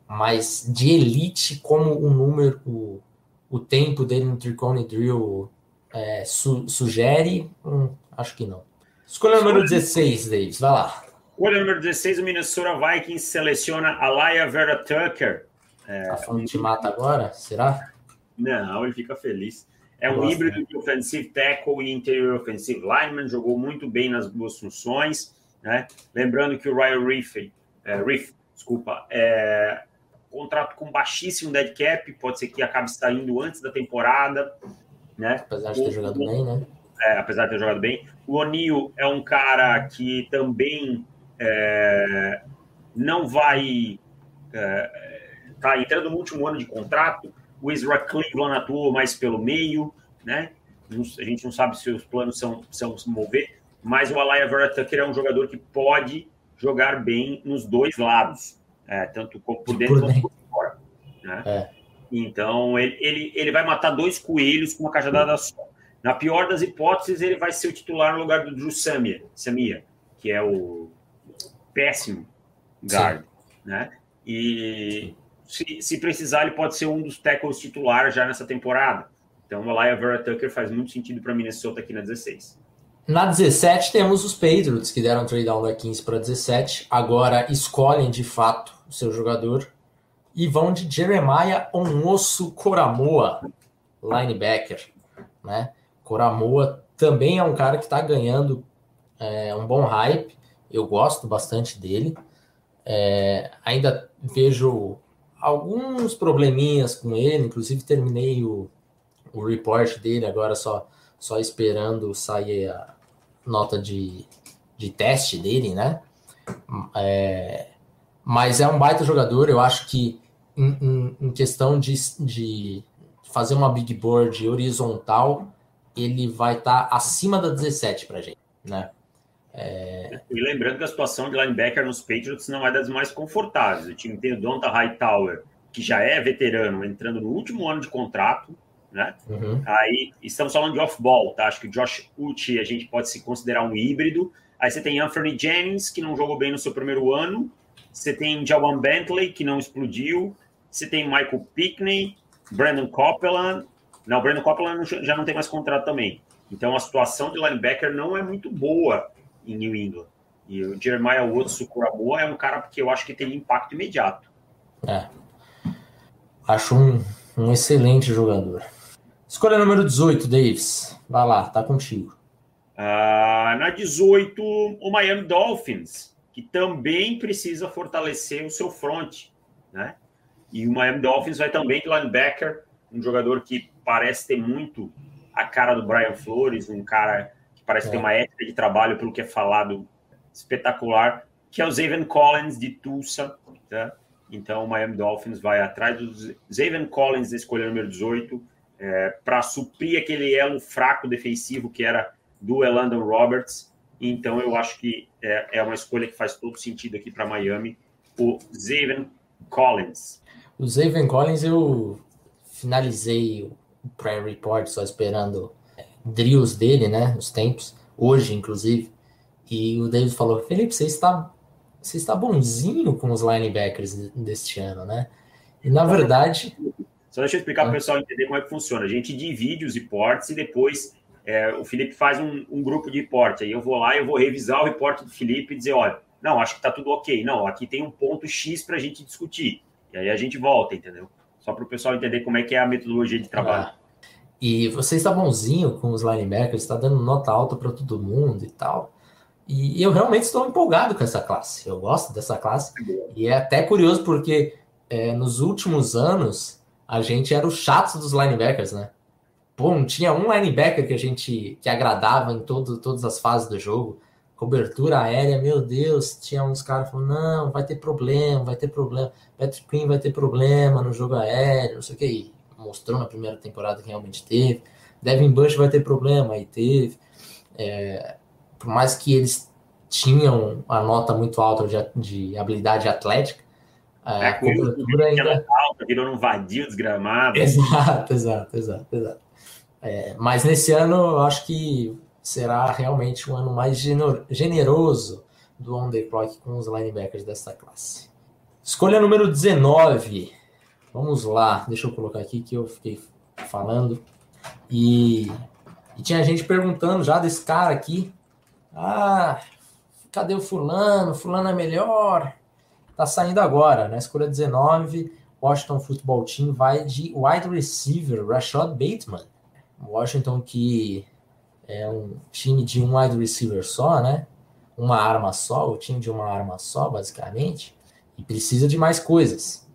mas de elite como o número, o, o tempo dele no Tricone Drill é, su, sugere, hum, Acho que não. Escolha número 16, Davis, vai lá. Escolha número 16, o Minnesota Vikings seleciona Alaya Vera Tucker. É, tá falando de mata agora? Será? Não, ele fica feliz. É um híbrido né? de offensive tackle e interior offensive lineman, jogou muito bem nas duas funções, né? Lembrando que o Ryan Riff, é, Riff desculpa, é, contrato com baixíssimo dead cap, pode ser que acabe saindo antes da temporada, né? Apesar de ter o, jogado bem, né? É, apesar de ter jogado bem. O O'Neill é um cara que também é, não vai é, tá entrando no último ano de contrato. O Ezra Cleveland atuou mais pelo meio, né? A gente não sabe se os planos são, são se mover, mas o Alaya Vera Tucker é um jogador que pode jogar bem nos dois lados, é, tanto por dentro quanto por fora. Né? É. Então, ele, ele, ele vai matar dois coelhos com uma cajadada só. Na pior das hipóteses, ele vai ser o titular no lugar do Drew Samia, Samia que é o péssimo guard. Né? E se, se, precisar, ele pode ser um dos tackles titulares já nessa temporada. Então, o Alaya Vera Tucker faz muito sentido para Minnesota aqui na 16. Na 17 temos os Patriots, que deram trade down da 15 para 17. Agora escolhem de fato o seu jogador e vão de Jeremiah Onosso Coramoa, linebacker. Né? Coramoa também é um cara que está ganhando é, um bom hype. Eu gosto bastante dele. É, ainda vejo alguns probleminhas com ele, inclusive terminei o, o report dele agora só, só esperando sair a nota de, de teste dele, né? É, mas é um baita jogador, eu acho que em, em, em questão de, de fazer uma big board horizontal, ele vai estar tá acima da 17 para gente, né? É... E lembrando que a situação de linebacker nos Patriots não é das mais confortáveis. O time tem o Donta Hightower, que já é veterano, entrando no último ano de contrato, né? Uhum. Aí estamos falando de off-ball, tá? Acho que Josh Uchi a gente pode se considerar um híbrido. Aí você tem Anthony Jennings, que não jogou bem no seu primeiro ano. Você tem Jawan Bentley, que não explodiu. Você tem Michael Pickney, Brandon Copeland. Não, Brandon Copeland já não tem mais contrato também. Então a situação de linebacker não é muito boa em New England. E o Jeremiah Woods, o Kuramoa, é um cara que eu acho que tem impacto imediato. É. Acho um, um excelente jogador. Escolha número 18, Davis. Vai lá, tá contigo. Uh, na 18, o Miami Dolphins, que também precisa fortalecer o seu front, né? E o Miami Dolphins vai também de linebacker, um jogador que parece ter muito a cara do Brian Flores, um cara que parece é. ter uma ética de trabalho, pelo que é falado, espetacular, que é o Zaven Collins de Tulsa. Tá? Então, o Miami Dolphins vai atrás do Zaven Collins da escolha número 18 é, para suprir aquele elo fraco defensivo que era do Elandon Roberts. Então, eu acho que é, é uma escolha que faz todo sentido aqui para Miami, o Zaven Collins. O Zaven Collins, eu finalizei o pré-report só esperando drills dele, né? Os tempos, hoje, inclusive. E o David falou: Felipe, você está, você está bonzinho com os linebackers deste ano, né? E na verdade. Só deixa eu explicar para o pessoal entender como é que funciona. A gente divide os reportes e depois é, o Felipe faz um, um, grupo de reporte. Aí eu vou lá e eu vou revisar o reporte do Felipe e dizer: olha, não, acho que está tudo ok. Não, aqui tem um ponto X para a gente discutir. E aí a gente volta, entendeu? Só para o pessoal entender como é que é a metodologia de trabalho. Ah. E você está bonzinho com os linebackers, está dando nota alta para todo mundo e tal. E eu realmente estou empolgado com essa classe. Eu gosto dessa classe. E é até curioso porque é, nos últimos anos a gente era o chato dos linebackers, né? Pô, não tinha um linebacker que a gente que agradava em todo, todas as fases do jogo. Cobertura aérea, meu Deus, tinha uns caras falando, não, vai ter problema, vai ter problema. Patrick Queen vai ter problema no jogo aéreo, não sei o que mostrou na primeira temporada que realmente teve. Devin Bush vai ter problema, aí teve. É, por mais que eles tinham a nota muito alta de, de habilidade atlética, é, a cobertura ainda... alta, virou um vadio desgramado. Exato, exato, exato, exato. É, mas nesse ano eu acho que será realmente um ano mais generoso do on the clock com os linebackers dessa classe. Escolha número 19, Vamos lá, deixa eu colocar aqui que eu fiquei falando. E, e tinha gente perguntando já desse cara aqui. Ah, cadê o fulano? Fulano é melhor. Tá saindo agora, na né? escolha 19, Washington Football Team vai de wide receiver Rashad Bateman. Washington que é um time de um wide receiver só, né? Uma arma só, o time de uma arma só, basicamente, e precisa de mais coisas.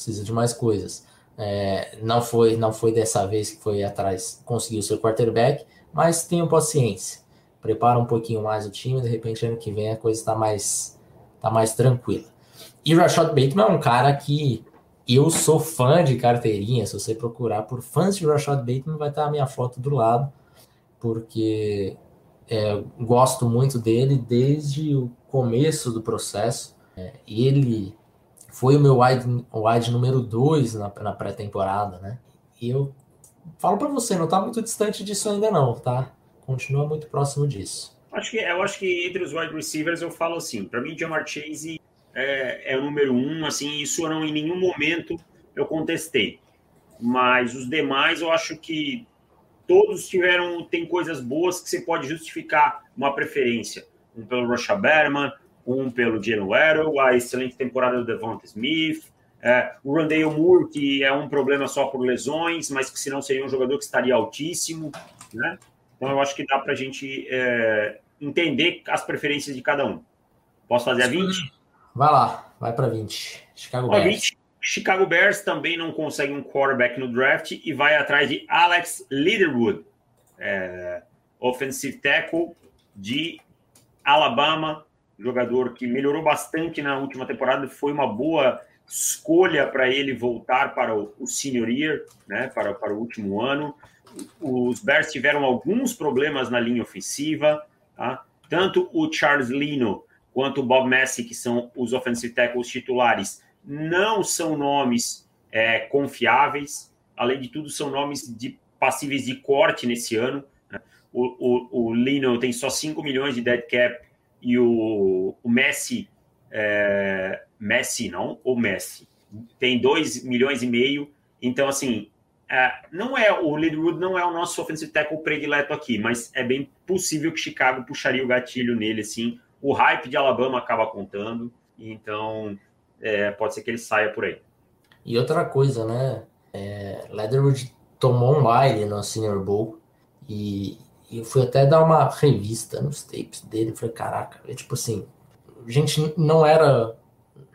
Precisa de mais coisas. É, não foi não foi dessa vez que foi atrás, conseguiu seu quarterback, mas tenham paciência. Prepara um pouquinho mais o time, de repente ano que vem a coisa está mais, tá mais tranquila. E Rashad Bateman é um cara que eu sou fã de carteirinha. Se você procurar por fãs de Rashad Bateman, vai estar a minha foto do lado, porque é, gosto muito dele desde o começo do processo. É, ele foi o meu wide, wide número 2 na, na pré-temporada, né? E eu falo para você, não está muito distante disso ainda não, tá? Continua muito próximo disso. Acho que, eu acho que entre os wide receivers eu falo assim, para mim Jamar Chase é, é, o número um, assim, isso não em nenhum momento eu contestei. Mas os demais eu acho que todos tiveram, tem coisas boas que você pode justificar uma preferência. Um pelo Rocha Berman, um pelo Jalen Waddle, a excelente temporada do Devonta Smith, é, o Rondale Moore, que é um problema só por lesões, mas que senão seria um jogador que estaria altíssimo, né? Então eu acho que dá para a gente é, entender as preferências de cada um. Posso fazer a 20? Vai lá, vai para 20. Chicago Bears. 20, Chicago Bears também não consegue um quarterback no draft e vai atrás de Alex Leatherwood, é, offensive tackle de Alabama, jogador que melhorou bastante na última temporada, foi uma boa escolha para ele voltar para o, o senior year, né, para, para o último ano. Os Bears tiveram alguns problemas na linha ofensiva, tá? tanto o Charles Lino quanto o Bob Messi, que são os offensive tackles titulares, não são nomes é, confiáveis. Além de tudo, são nomes de passíveis de corte nesse ano. Né? O, o, o, Lino tem só 5 milhões de dead cap e o, o Messi, é, Messi não, o Messi, tem 2 milhões e meio. Então, assim, é, não é o Leadwood não é o nosso offensive tackle predileto aqui, mas é bem possível que Chicago puxaria o gatilho nele, assim, o hype de Alabama acaba contando, então é, pode ser que ele saia por aí. E outra coisa, né? É, Leatherwood tomou um baile no Senior Bowl e, e eu fui até dar uma revista nos tapes dele. Falei, caraca, é tipo assim, a gente não era,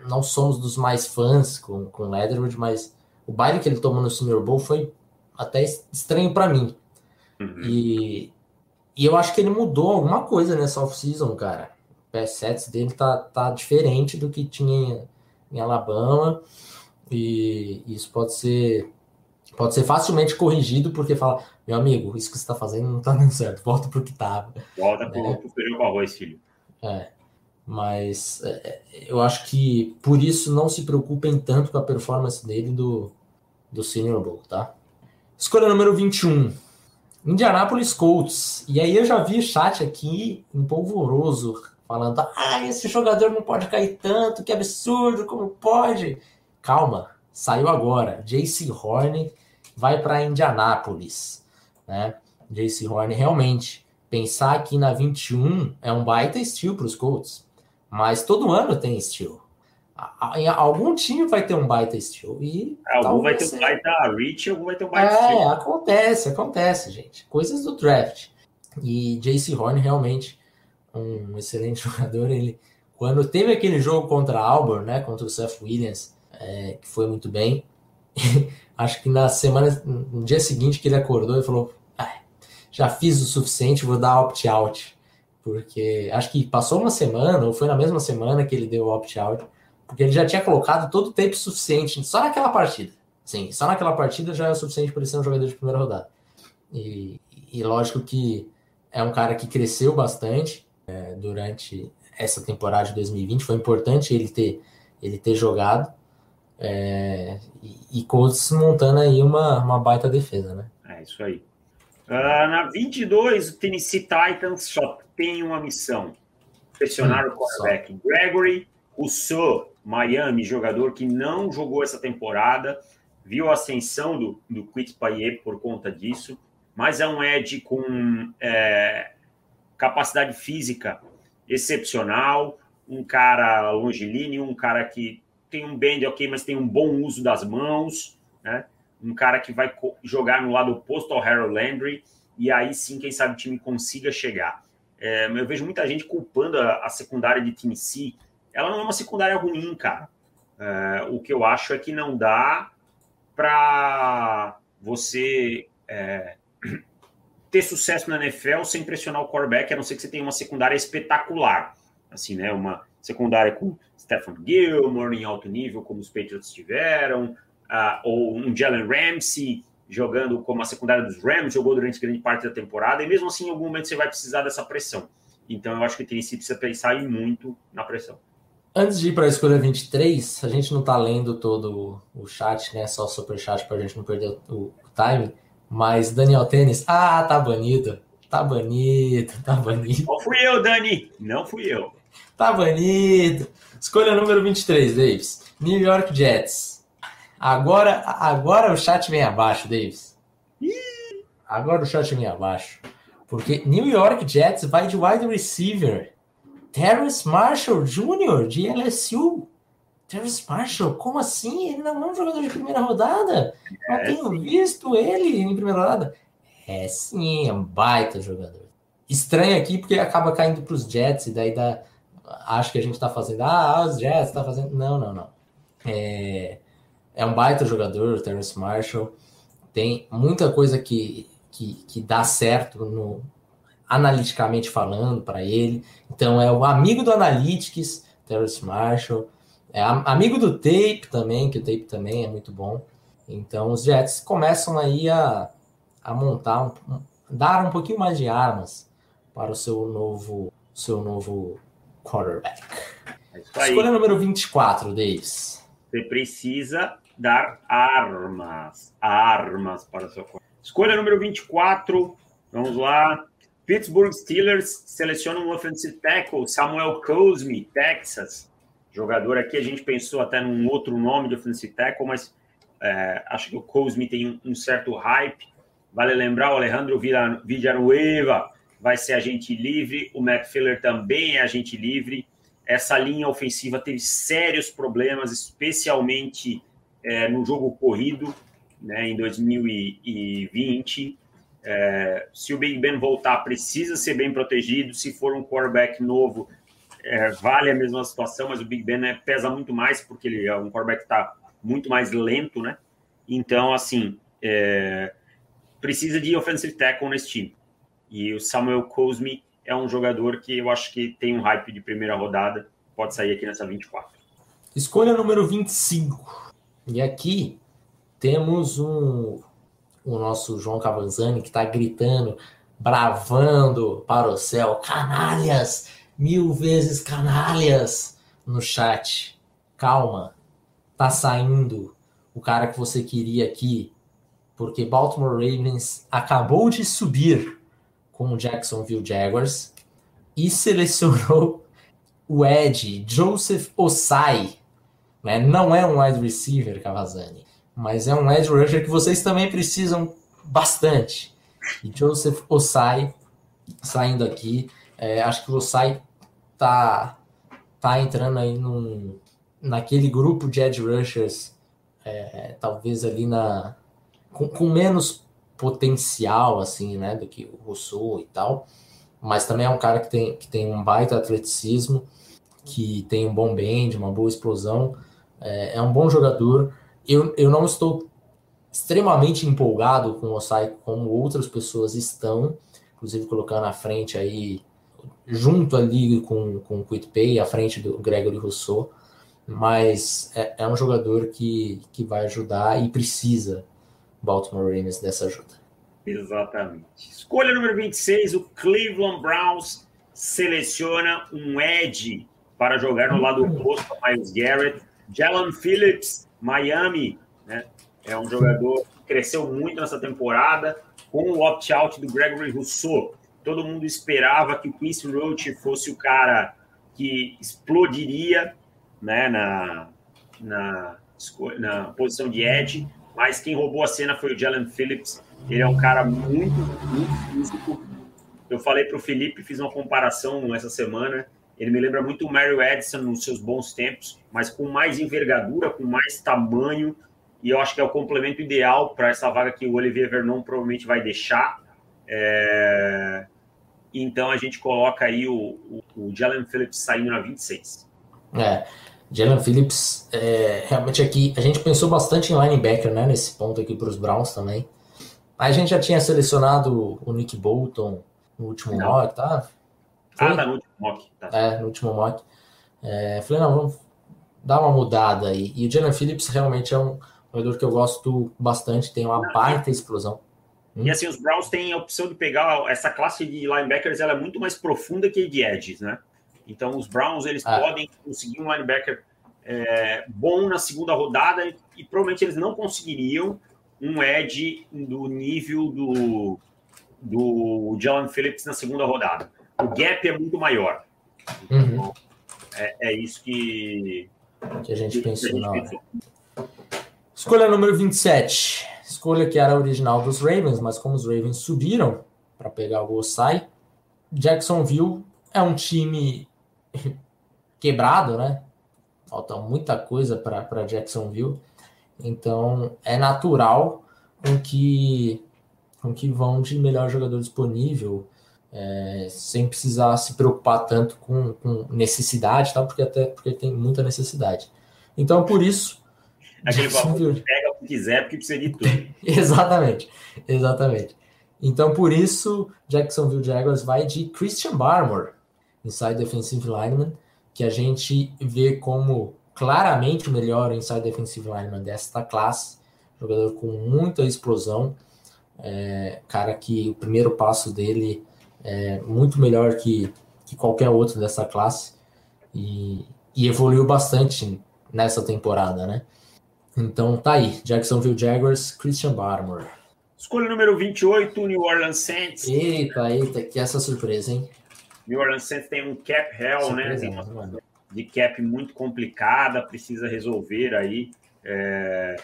não somos dos mais fãs com, com Leatherwood, mas o baile que ele tomou no Senior Bowl foi até estranho para mim. Uhum. E, e eu acho que ele mudou alguma coisa nessa off-season, cara pass sets dele tá, tá diferente do que tinha em Alabama e isso pode ser pode ser facilmente corrigido porque fala, meu amigo, isso que você está fazendo não está dando certo, volta para o que estava. Volta para o é. feijão com arroz, filho. É, mas é, eu acho que por isso não se preocupem tanto com a performance dele do, do Senior Bowl, tá? Escolha número 21. Indianapolis Colts. E aí eu já vi chat aqui em polvoroso falando: ah, esse jogador não pode cair tanto, que absurdo, como pode? Calma, saiu agora. JC Horn vai para Indianápolis, né? JC Horn realmente pensar aqui na 21 é um baita estilo para os Colts, mas todo ano tem estilo. Algum time vai ter um baita estilo e algum vai ter um baita reach, algum vai ter um baita é, acontece, acontece, gente. Coisas do draft. E JC Horn realmente um excelente jogador. Ele, quando teve aquele jogo contra Auburn, né, contra o Seth Williams, é, que foi muito bem, acho que na semana, no dia seguinte que ele acordou, ele falou: ah, já fiz o suficiente, vou dar opt-out. Porque acho que passou uma semana, ou foi na mesma semana que ele deu opt-out, porque ele já tinha colocado todo o tempo suficiente só naquela partida. Sim, só naquela partida já é o suficiente para ele ser um jogador de primeira rodada. E, e lógico que é um cara que cresceu bastante, é, durante essa temporada de 2020. Foi importante ele ter, ele ter jogado. É, e, e Colts montando aí uma, uma baita defesa, né? É isso aí. Uh, na 22, o Tennessee Titans só tem uma missão: pressionar hum, o quarterback só. Gregory Rousseau, Miami, jogador que não jogou essa temporada, viu a ascensão do, do Quit Payet por conta disso, mas é um Ed com é, capacidade física excepcional, um cara longilíneo, um cara que tem um bend ok, mas tem um bom uso das mãos, né? um cara que vai jogar no lado oposto ao Harold Landry, e aí sim, quem sabe o time consiga chegar. É, eu vejo muita gente culpando a, a, secundária de Tennessee. Ela não é uma secundária ruim, cara. É, o que eu acho é que não dá para você é, ter sucesso na NFL sem pressionar o quarterback, a não ser que você tenha uma secundária espetacular. Assim, né? Uma secundária com Stephen Gilmore em alto nível, como os Patriots tiveram, uh, ou um Jalen Ramsey jogando como a secundária dos Rams, jogou durante grande parte da temporada, e mesmo assim, em algum momento você vai precisar dessa pressão. Então, eu acho que o Tennessee precisa pensar muito na pressão. Antes de ir para a escolha 23, a gente não está lendo todo o chat, né? Só o superchat para a gente não perder o, time. Mas Daniel Tênis, ah, tá banido. Tá banido, tá banido. Não fui eu, Dani. Não fui eu. Tá banido. Escolha número 23, Davis. New York Jets. Agora, agora o chat vem abaixo, Davis. Agora o chat vem abaixo. Porque New York Jets vai de wide receiver. Terrence Marshall Jr. de LSU. Terrence Marshall, como assim? Ele não é um jogador de primeira rodada? Não é, tenho visto ele em primeira rodada. É sim, é um baita jogador. Estranho aqui porque acaba caindo para os Jets e daí dá, acho que a gente está fazendo. Ah, os Jets está fazendo. Não, não, não. É, é um baita jogador, o Terrence Marshall. Tem muita coisa que, que, que dá certo no, analiticamente falando para ele. Então é o amigo do Analytics, Terrence Marshall. É amigo do Tape também, que o Tape também é muito bom. Então os Jets começam aí a, a montar, um, dar um pouquinho mais de armas para o seu novo, seu novo quarterback. É Escolha número 24, Davis. Você precisa dar armas, armas para seu Escolha número 24, vamos lá. Pittsburgh Steelers seleciona um offensive tackle, Samuel Cosme, Texas. Jogador aqui, a gente pensou até num outro nome de offensive tackle, mas é, acho que o Cosme tem um, um, certo hype. Vale lembrar, o Alejandro Villanueva vai ser agente livre, o Matt Filler também é agente livre. Essa linha ofensiva teve sérios problemas, especialmente é, no jogo corrido, né, em 2020. É, se o Big Ben voltar, precisa ser bem protegido. Se for um quarterback novo, é, vale a mesma situação, mas o Big Ben né, pesa muito mais, porque ele é um quarterback que está muito mais lento, né? Então, assim, é, precisa de offensive tackle nesse time. E o Samuel Cosme é um jogador que eu acho que tem um hype de primeira rodada, pode sair aqui nessa 24. Escolha número 25. E aqui temos um, o nosso João Cavanzani que está gritando, bravando para o céu, canalhas, mil vezes canalhas no chat. Calma, tá saindo o cara que você queria aqui, porque Baltimore Ravens acabou de subir com o Jacksonville Jaguars e selecionou o Ed Joseph Osai né? Não é um wide receiver, Cavazani, mas é um edge rusher que vocês também precisam bastante. E Joseph Osai saindo aqui, é, acho que o Osai tá, tá entrando aí num, naquele grupo de edge rushers, é, talvez ali na com, com, menos potencial assim, né, do que o Rousseau e tal, mas também é um cara que tem, que tem um baita atleticismo, que tem um bom bend, uma boa explosão é, é um bom jogador. Eu, eu não estou extremamente empolgado com o Osai como outras pessoas estão, inclusive colocando à frente aí, junto ali com, com o Pay, à frente do Gregory Rousseau, mas é, é um jogador que, que vai ajudar e precisa Baltimore Ravens dessa ajuda. Exatamente. Escolha número 26, o Cleveland Browns seleciona um edge para jogar no lado oposto a Miles Garrett. Jalen Phillips, Miami, né? É um jogador que cresceu muito nessa temporada com o opt-out do Gregory Rousseau. Todo mundo esperava que o Quincy Roach fosse o cara que explodiria né, na, na, na posição de edge, mas quem roubou a cena foi o Jalen Phillips. Ele é um cara muito, muito físico. Eu falei para o Felipe, fiz uma comparação essa semana. Ele me lembra muito o Mario Edson nos seus bons tempos, mas com mais envergadura, com mais tamanho e eu acho que é o complemento ideal para essa vaga que o Olivier Vernon provavelmente vai deixar. É... Então a gente coloca aí o, o, o Jalen Phillips saindo na 26. É, Jalen Phillips, é, realmente aqui, a gente pensou bastante em linebacker, né, nesse ponto aqui para os Browns também. A gente já tinha selecionado o Nick Bolton no último não. mock, tá? Foi? Ah, tá no último mock. Tá. É, no último mock. É, falei, não, vamos dar uma mudada aí. E o Jalen Phillips realmente é um jogador que eu gosto bastante, tem uma baita explosão. E assim, os Browns têm a opção de pegar essa classe de linebackers, ela é muito mais profunda que de edges, né? Então, os Browns, eles ah. podem conseguir um linebacker é, bom na segunda rodada e provavelmente eles não conseguiriam um edge do nível do, do Jalen Phillips na segunda rodada. O gap é muito maior. Uhum. Então, é, é, isso que, que a gente que pensou. A gente pensou. Escolha número 27. Escolha que era original dos Ravens, mas como os Ravens subiram para pegar o Osai, Jacksonville é um time quebrado, né? Falta muita coisa para Jacksonville. Então é natural com que, com que vão de melhor jogador disponível, é, sem precisar se preocupar tanto com, com necessidade, tá? porque até porque tem muita necessidade. Então, por isso. Aquele Jacksonville... pega o que quiser, porque precisa de tudo. exatamente, exatamente. Então, por isso, Jacksonville Jaguars vai de Christian Barmore, inside defensive lineman, que a gente vê como claramente o melhor inside defensive lineman desta classe, jogador com muita explosão, é, cara que o primeiro passo dele é muito melhor que, que qualquer outro dessa classe e, e evoluiu bastante nessa temporada, né? Então tá aí, Jacksonville Jaguars, Christian Barmore. Escolha número 28, New Orleans Saints. Eita, eita, que essa surpresa, hein? New Orleans Saints tem um cap hell, né? Tem uma de cap muito complicada, precisa resolver aí é,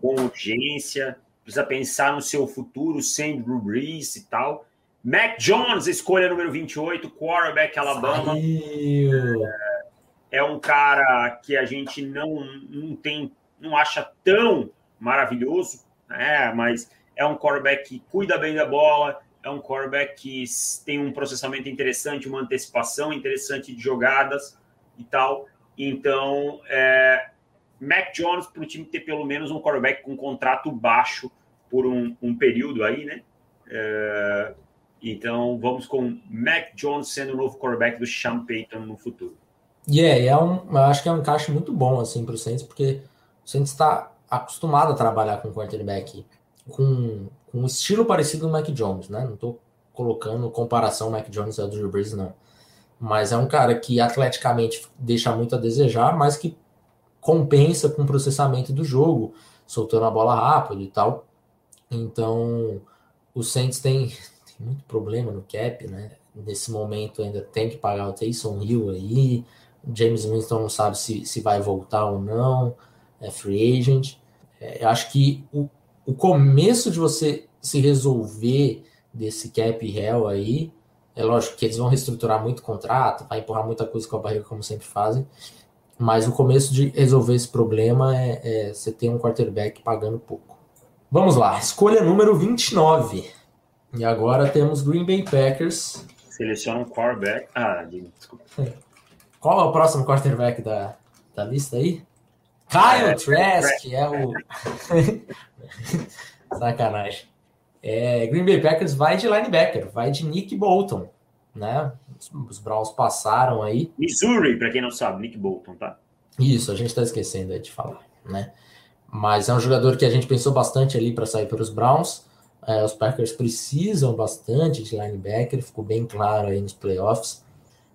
com urgência, precisa pensar no seu futuro sem Drew Brees e tal. Mac Jones, escolha número 28, quarterback Alabama. É, é, um cara que a gente não, não tem, não acha tão maravilhoso, né? mas é um quarterback que cuida bem da bola, é um quarterback que tem um processamento interessante, uma antecipação interessante de jogadas e tal. Então, é, Mac Jones para o time ter pelo menos um quarterback com contrato baixo por um, um período aí, né? É, então, vamos com Mac Jones sendo o novo quarterback do Sean Payton no futuro. E yeah, é, um, eu acho que é um encaixe muito bom assim para o Saints, porque o Saints está acostumado a trabalhar com quarterback com um estilo parecido do Mac Jones, né? Não estou colocando comparação Mac Jones ao Drew Brees, não. Mas é um cara que atleticamente deixa muito a desejar, mas que compensa com o processamento do jogo, soltando a bola rápido e tal. Então, o Saints tem, tem muito problema no cap, né? Nesse momento ainda tem que pagar o Taysom Hill aí. James Winston não sabe se, se vai voltar ou não. É free agent. É, eu acho que o, o começo de você se resolver desse cap hell aí, é lógico que eles vão reestruturar muito o contrato, vai empurrar muita coisa com a barriga, como sempre fazem, mas o começo de resolver esse problema é, é você ter um quarterback pagando pouco. Vamos lá, escolha número 29. E agora temos Green Bay Packers. Seleciona um quarterback. Ah, desculpa. Qual é o próximo quarterback da, da lista aí? Kyle é, Trask, é o. Sacanagem. É, Green Bay Packers vai de linebacker, vai de Nick Bolton, né? Os, os Browns passaram aí. Missouri, para quem não sabe, Nick Bolton, tá? Isso, a gente está esquecendo de falar, né? Mas é um jogador que a gente pensou bastante ali para sair para os Browns. É, os Packers precisam bastante de linebacker, ficou bem claro aí nos playoffs.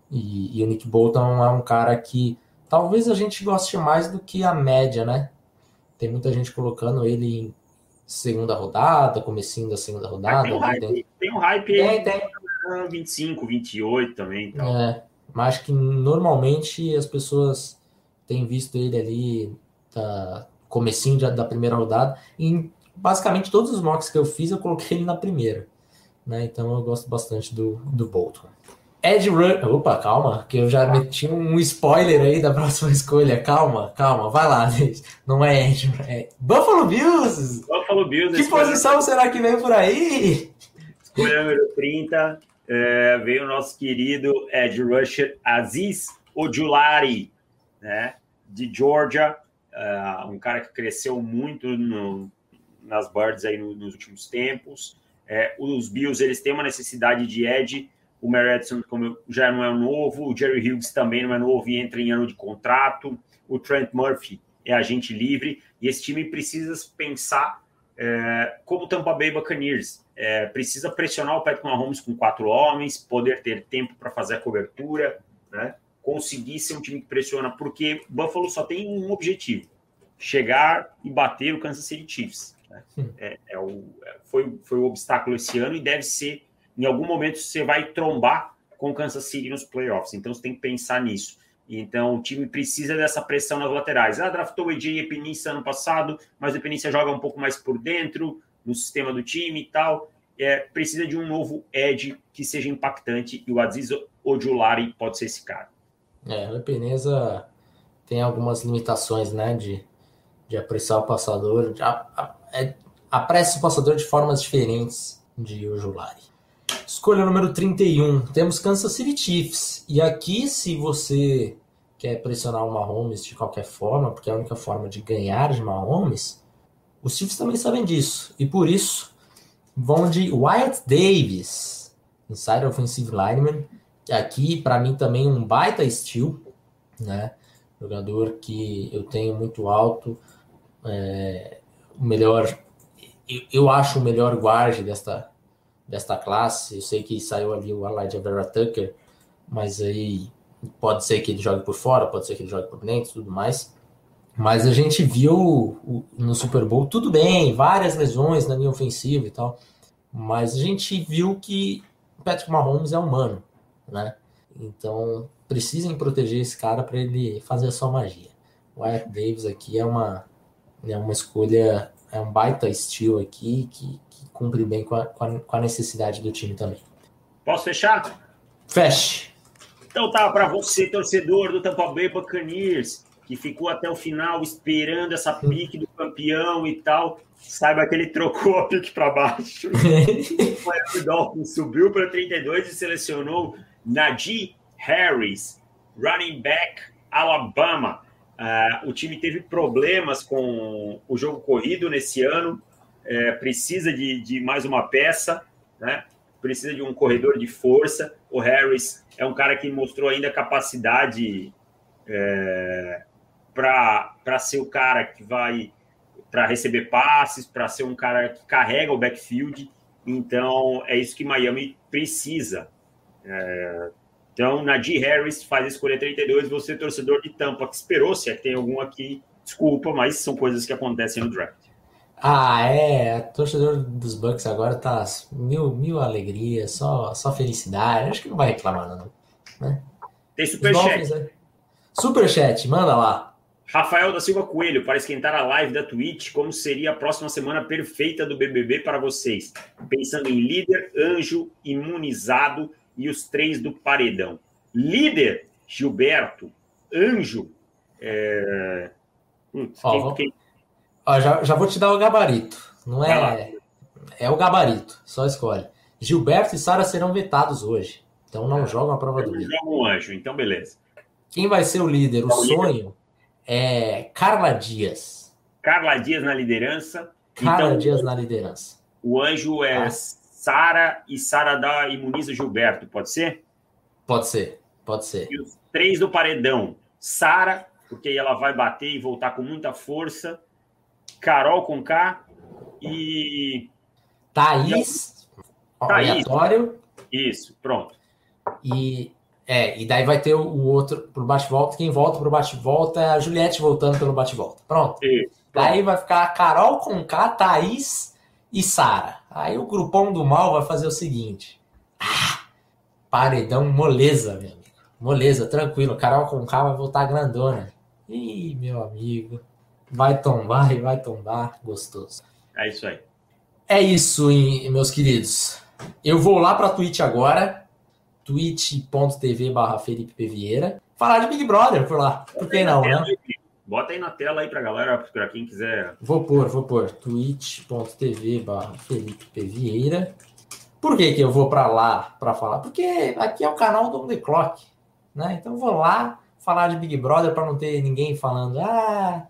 E, e o Nick Bolton é um cara que talvez a gente goste mais do que a média, né? Tem muita gente colocando ele em segunda rodada, comecinho da segunda rodada. tem um hype, tem, tem um hype aí, tem. 25, 28 também. Então. É, mas acho que normalmente as pessoas têm visto ele ali da comecinho da, da primeira rodada. Em basicamente todos os mocks que eu fiz, eu coloquei ele na primeira. Né? Então eu gosto bastante do, do Bolton. Ed Rush. Opa, calma, que eu já meti um spoiler aí da próxima escolha. Calma, calma, vai lá, Não é Ed, é Buffalo Bills. Buffalo Bills. Que posição escolha... será que vem por aí? Escolha número 30, é, veio o nosso querido Ed Rusher Aziz Ojulari, né? De Georgia, uh, um cara que cresceu muito no, nas Birds aí no, nos últimos tempos. É, os Bills eles têm uma necessidade de Ed o Merritt como já não é novo, o Jerry Hughes também não é novo e entra em ano de contrato, o Trent Murphy é agente livre, e esse time precisa pensar é, como o Tampa Bay Buccaneers. É, precisa pressionar o Patrick Mahomes com quatro homens, poder ter tempo para fazer a cobertura, né? conseguir ser um time que pressiona, porque Buffalo só tem um objetivo: chegar e bater o Kansas City Chiefs. Né? É, é o, é, foi, foi o obstáculo esse ano e deve ser em algum momento você vai trombar com o Kansas City nos playoffs. Então você tem que pensar nisso. Então o time precisa dessa pressão nas laterais. Ah, draftou o EJ Epenissa ano passado, mas o Epenissa joga um pouco mais por dentro no sistema do time e tal. É, precisa de um novo edge que seja impactante e o Aziz Ojulari pode ser esse cara. É, o Epeneza tem algumas limitações, né, de, de apressar o passador, de, a, a, é, apressa o passador de formas diferentes de Ojulari. Escolha número 31. Temos Kansas City Chiefs. E aqui, se você quer pressionar o Mahomes de qualquer forma, porque é a única forma de ganhar de Mahomes, os Chiefs também sabem disso. E por isso, vão de Wyatt Davis, inside offensive lineman. Aqui, para mim, também um baita steal, né? Jogador que eu tenho muito alto. É, o melhor, eu, eu acho o melhor guarde desta, desta classe. Eu sei que saiu ali o Elijah Vera Tucker, mas aí pode ser que ele jogue por fora, pode ser que ele jogue por dentro, tudo mais. Mas a gente viu no Super Bowl tudo bem, várias lesões na linha ofensiva e tal, mas a gente viu que Patrick Mahomes é humano, né? Então precisem proteger esse cara para ele fazer a sua magia. O Wyatt Davis aqui é uma é uma escolha, é um baita estilo aqui que, cumpre bem com a, com a, necessidade do time também. Posso fechar? Feche. Então tá, para você, torcedor do Tampa Bay Buccaneers, que ficou até o final esperando essa pique do campeão e tal, saiba que ele trocou a pique para baixo. o Dolphins subiu para 32 e selecionou Najee Harris, running back Alabama. Uh, o time teve problemas com o jogo corrido nesse ano, é, precisa de, de mais uma peça, né? precisa de um corredor de força. O Harris é um cara que mostrou ainda capacidade é, para ser o cara que vai para receber passes, para ser um cara que carrega o backfield. Então, é isso que Miami precisa. É, então, Nadir Harris faz a escolha 32. Você, torcedor de Tampa, que esperou, se é que tem algum aqui, desculpa, mas são coisas que acontecem no draft. Ah, é. Torcedor dos Bucks agora tá mil, mil alegrias, só, só felicidade. Acho que não vai reclamar, não. Né? Tem superchat. Né? Superchat, manda lá. Rafael da Silva Coelho, para esquentar a live da Twitch, como seria a próxima semana perfeita do BBB para vocês? Pensando em líder, anjo, imunizado e os três do paredão. Líder, Gilberto. Anjo, é... Putz, Ó, quem, quem, Ó, já, já vou te dar o gabarito. Não é. É o gabarito, só escolhe. Gilberto e Sara serão vetados hoje. Então não é. jogam a prova do líder. Jogam um anjo, então beleza. Quem vai ser o líder? O, o sonho líder. é Carla Dias. Carla Dias na liderança. Carla então, Dias na liderança. O anjo é ah. Sara e Sara dá imuniza Gilberto, pode ser? Pode ser, pode ser. E os três do paredão. Sara, porque aí ela vai bater e voltar com muita força. Carol com K e. Thaís. Thaís. Aleatório. Isso, pronto. E, é, e daí vai ter o outro pro bate-volta. Quem volta pro bate-volta é a Juliette voltando pelo bate-volta. Pronto. Isso, pronto. Daí vai ficar a Carol com K, Thaís e Sara. Aí o grupão do mal vai fazer o seguinte. Ah, paredão moleza, meu amigo. Moleza, tranquilo. Carol com K vai voltar grandona. Ih, meu amigo. Vai tombar e vai tombar gostoso. É isso aí. É isso, meus queridos. Eu vou lá para Twitch agora twitch.tv barra Felipe. Vieira. Falar de Big Brother por lá. Por que não, né? Bota aí na tela aí pra galera, pra quem quiser. Vou pôr, vou pôr. twitch.tv barra Felipe. Vieira. Por que, que eu vou para lá para falar? Porque aqui é o canal do The Clock, né? Então eu vou lá falar de Big Brother para não ter ninguém falando, ah,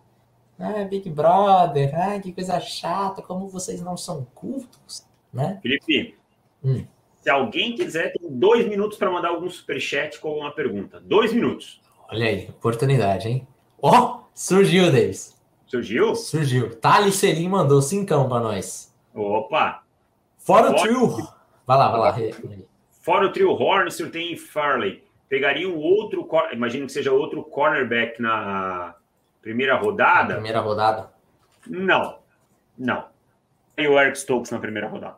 ah, Big Brother, ah, que coisa chata, como vocês não são cultos, né? Felipe, hum. se alguém quiser, tem dois minutos para mandar algum superchat com alguma pergunta. Dois minutos. Olha aí, oportunidade, hein? Ó, oh, surgiu, Davis. Surgiu? Surgiu. Thales Selim mandou cincão para nós. Opa! Fora o trio. Vai lá, vai lá. Fora o trio Horner, tem Farley. Pegaria um outro, imagino que seja outro cornerback na primeira rodada. Na primeira rodada? Não, não. Tem o Eric Stokes na primeira rodada.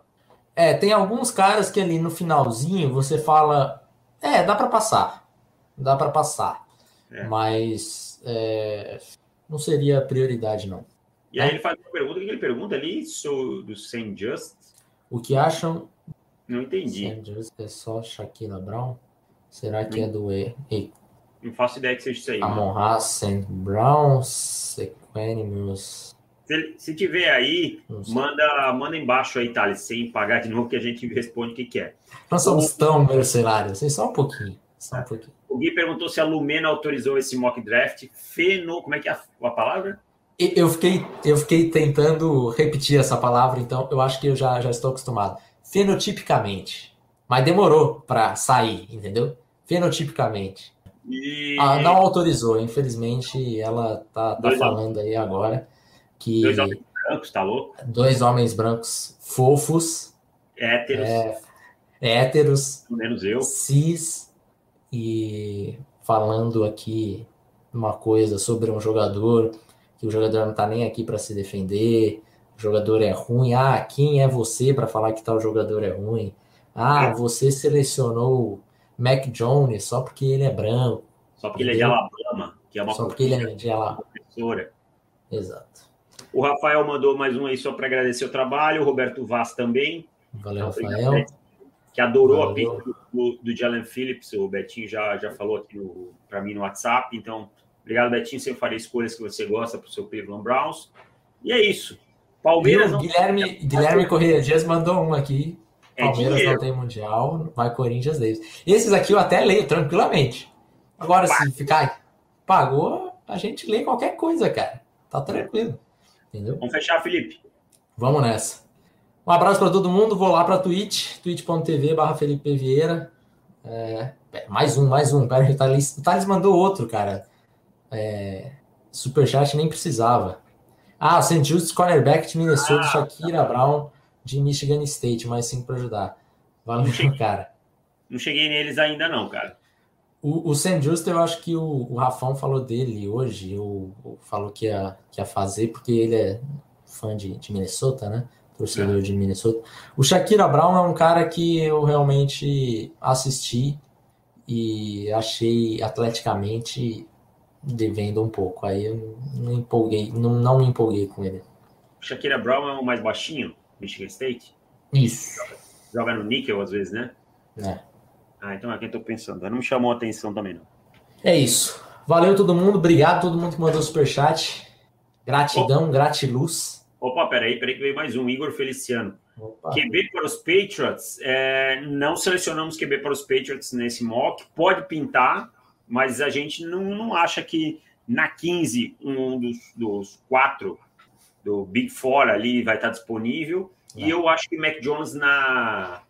É, tem alguns caras que ali no finalzinho você fala, é, dá para passar, dá para passar, é. mas é, não seria prioridade não. E aí ele faz uma pergunta, o que ele pergunta ali so, do Saint Just? O que acham não entendi. É só Shakira Brown? Será que é do E? Não faço ideia que seja isso aí. Amon Haas, St. Brown, Sequenimus. Se, se tiver aí, manda, manda embaixo aí, Thales, sem pagar de novo, que a gente responde o que, que é. Nós somos tão mercenários, assim, só um pouquinho. Só um pouquinho. O Gui perguntou se a Lumena autorizou esse mock draft. Feno, como é que é a, a palavra? Eu fiquei, eu fiquei tentando repetir essa palavra, então eu acho que eu já, já estou acostumado fenotipicamente. Mas demorou para sair, entendeu? Fenotipicamente. E... Ah, não autorizou, infelizmente ela tá, tá falando aí agora que. Dois homens brancos, tá louco? Dois homens brancos fofos. Héteros. É, héteros. Menos eu. Cis. E falando aqui uma coisa sobre um jogador, que o jogador não tá nem aqui para se defender, o jogador é ruim. Ah, quem é você para falar que tal jogador é ruim? Ah, é. você selecionou Mac Jones só porque ele é branco. Só porque entendeu? ele é de Alabama, que é uma Só porque ele é de Alabama. Professora. Exato. O Rafael mandou mais um aí só para agradecer o trabalho. O Roberto Vaz também. Valeu, Rafael. Que adorou Valeu. a pick do, do Jalen Phillips. O Betinho já, já falou aqui para mim no WhatsApp. Então, obrigado, Betinho. Sempre farei escolhas que você gosta para o seu Cleveland Browns. E é isso. Palmeiras. Viu? Guilherme, não... Guilherme Correia Dias mandou um aqui. É Palmeiras não tem Mundial, vai Corinthians Davis. Esses aqui eu até leio tranquilamente. Agora, se ficar pagou, a gente lê qualquer coisa, cara. Tá tranquilo. Entendeu? Vamos fechar, Felipe. Vamos nessa. Um abraço para todo mundo. Vou lá para Twitch, twitch.tv barra Felipe Vieira. É, mais um, mais um. Pera, o Thales, o Thales mandou outro, cara. É, superchat nem precisava. Ah, St. Jude's cornerback de Minnesota, ah, Shakira tá Brown de Michigan State, mais cinco para ajudar. Valeu, não cara. Não cheguei neles ainda não, cara. O, o. Just, eu acho que o, o Rafão falou dele hoje, o, o, falou que ia, que ia fazer, porque ele é fã de, de Minnesota, né? Torcedor é. de Minnesota. O Shakira Brown é um cara que eu realmente assisti e achei atleticamente devendo um pouco. Aí eu não empolguei, não, não me empolguei com ele. Shakira Brown é o mais baixinho, Michigan State? Isso. Joga, joga no níquel às vezes, né? É. Ah, então é quem eu tô pensando. Não me chamou a atenção também, não. É isso. Valeu todo mundo, obrigado a todo mundo que mandou superchat. Gratidão, Opa. gratiluz. Opa, peraí, peraí que veio mais um, Igor Feliciano. Opa. QB para os Patriots, é, não selecionamos QB para os Patriots nesse mock, pode pintar, mas a gente não, não acha que na 15 um dos, dos quatro do Big Four ali vai estar disponível. E eu acho que Mac Jones na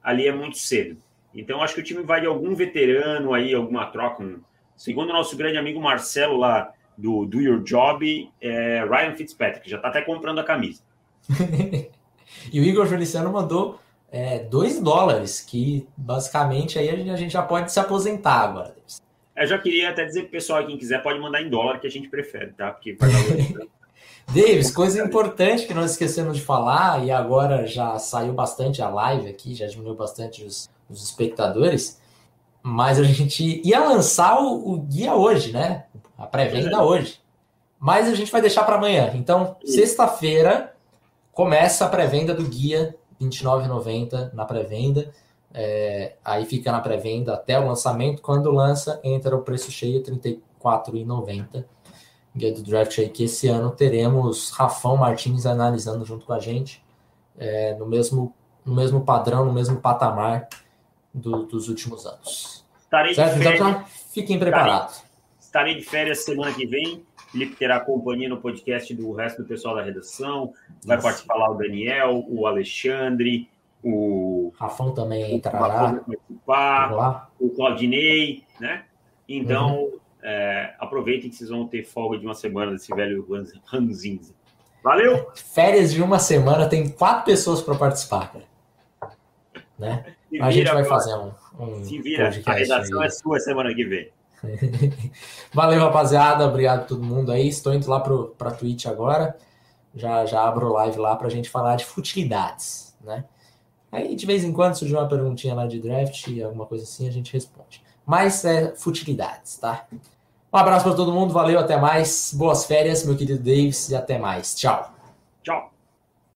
ali é muito cedo. Então acho que o time vai de algum veterano aí, alguma troca. Um... Segundo o nosso grande amigo Marcelo lá do Do Your Job, é Ryan Fitzpatrick, já está até comprando a camisa. e o Igor Feliciano mandou 2 é, dólares, que basicamente aí a gente já pode se aposentar agora. Eu já queria até dizer pro pessoal, quem quiser, pode mandar em dólar, que a gente prefere, tá? Porque vai dar Davis, coisa importante que nós esquecemos de falar, e agora já saiu bastante a live aqui, já diminuiu bastante os, os espectadores, mas a gente ia lançar o, o guia hoje, né? A pré-venda é. hoje. Mas a gente vai deixar para amanhã. Então, sexta-feira começa a pré-venda do guia, R$29,90 na pré-venda. É, aí fica na pré-venda até o lançamento. Quando lança, entra o preço cheio, R$ 34,90. Guia do Draft aí que esse ano teremos Rafão Martins analisando junto com a gente, é, no, mesmo, no mesmo padrão, no mesmo patamar do, dos últimos anos. Estarei certo? Então, fiquem preparados. Estarei, de férias semana que vem. Felipe terá companhia no podcast do resto do pessoal da redação. Vai participar lá o Daniel, o Alexandre, o. Rafão também entrará. Participar, o Claudinei, né? Então, uhum. é, aproveitem que vocês vão ter folga de uma semana desse velho ranzinza. Valeu! Férias de uma semana, tem quatro pessoas para participar, cara. Né? A gente vai fazer um, um Se vira, a redação aí. é sua semana que vem. Valeu, rapaziada. Obrigado a todo mundo aí. Estou indo lá para Twitch agora. Já, já abro live lá para a gente falar de futilidades, né? Aí de vez em quando surge uma perguntinha lá de draft, alguma coisa assim, a gente responde. Mas é futilidades, tá? Um abraço para todo mundo, valeu, até mais. Boas férias, meu querido Davis, e até mais. Tchau. Tchau.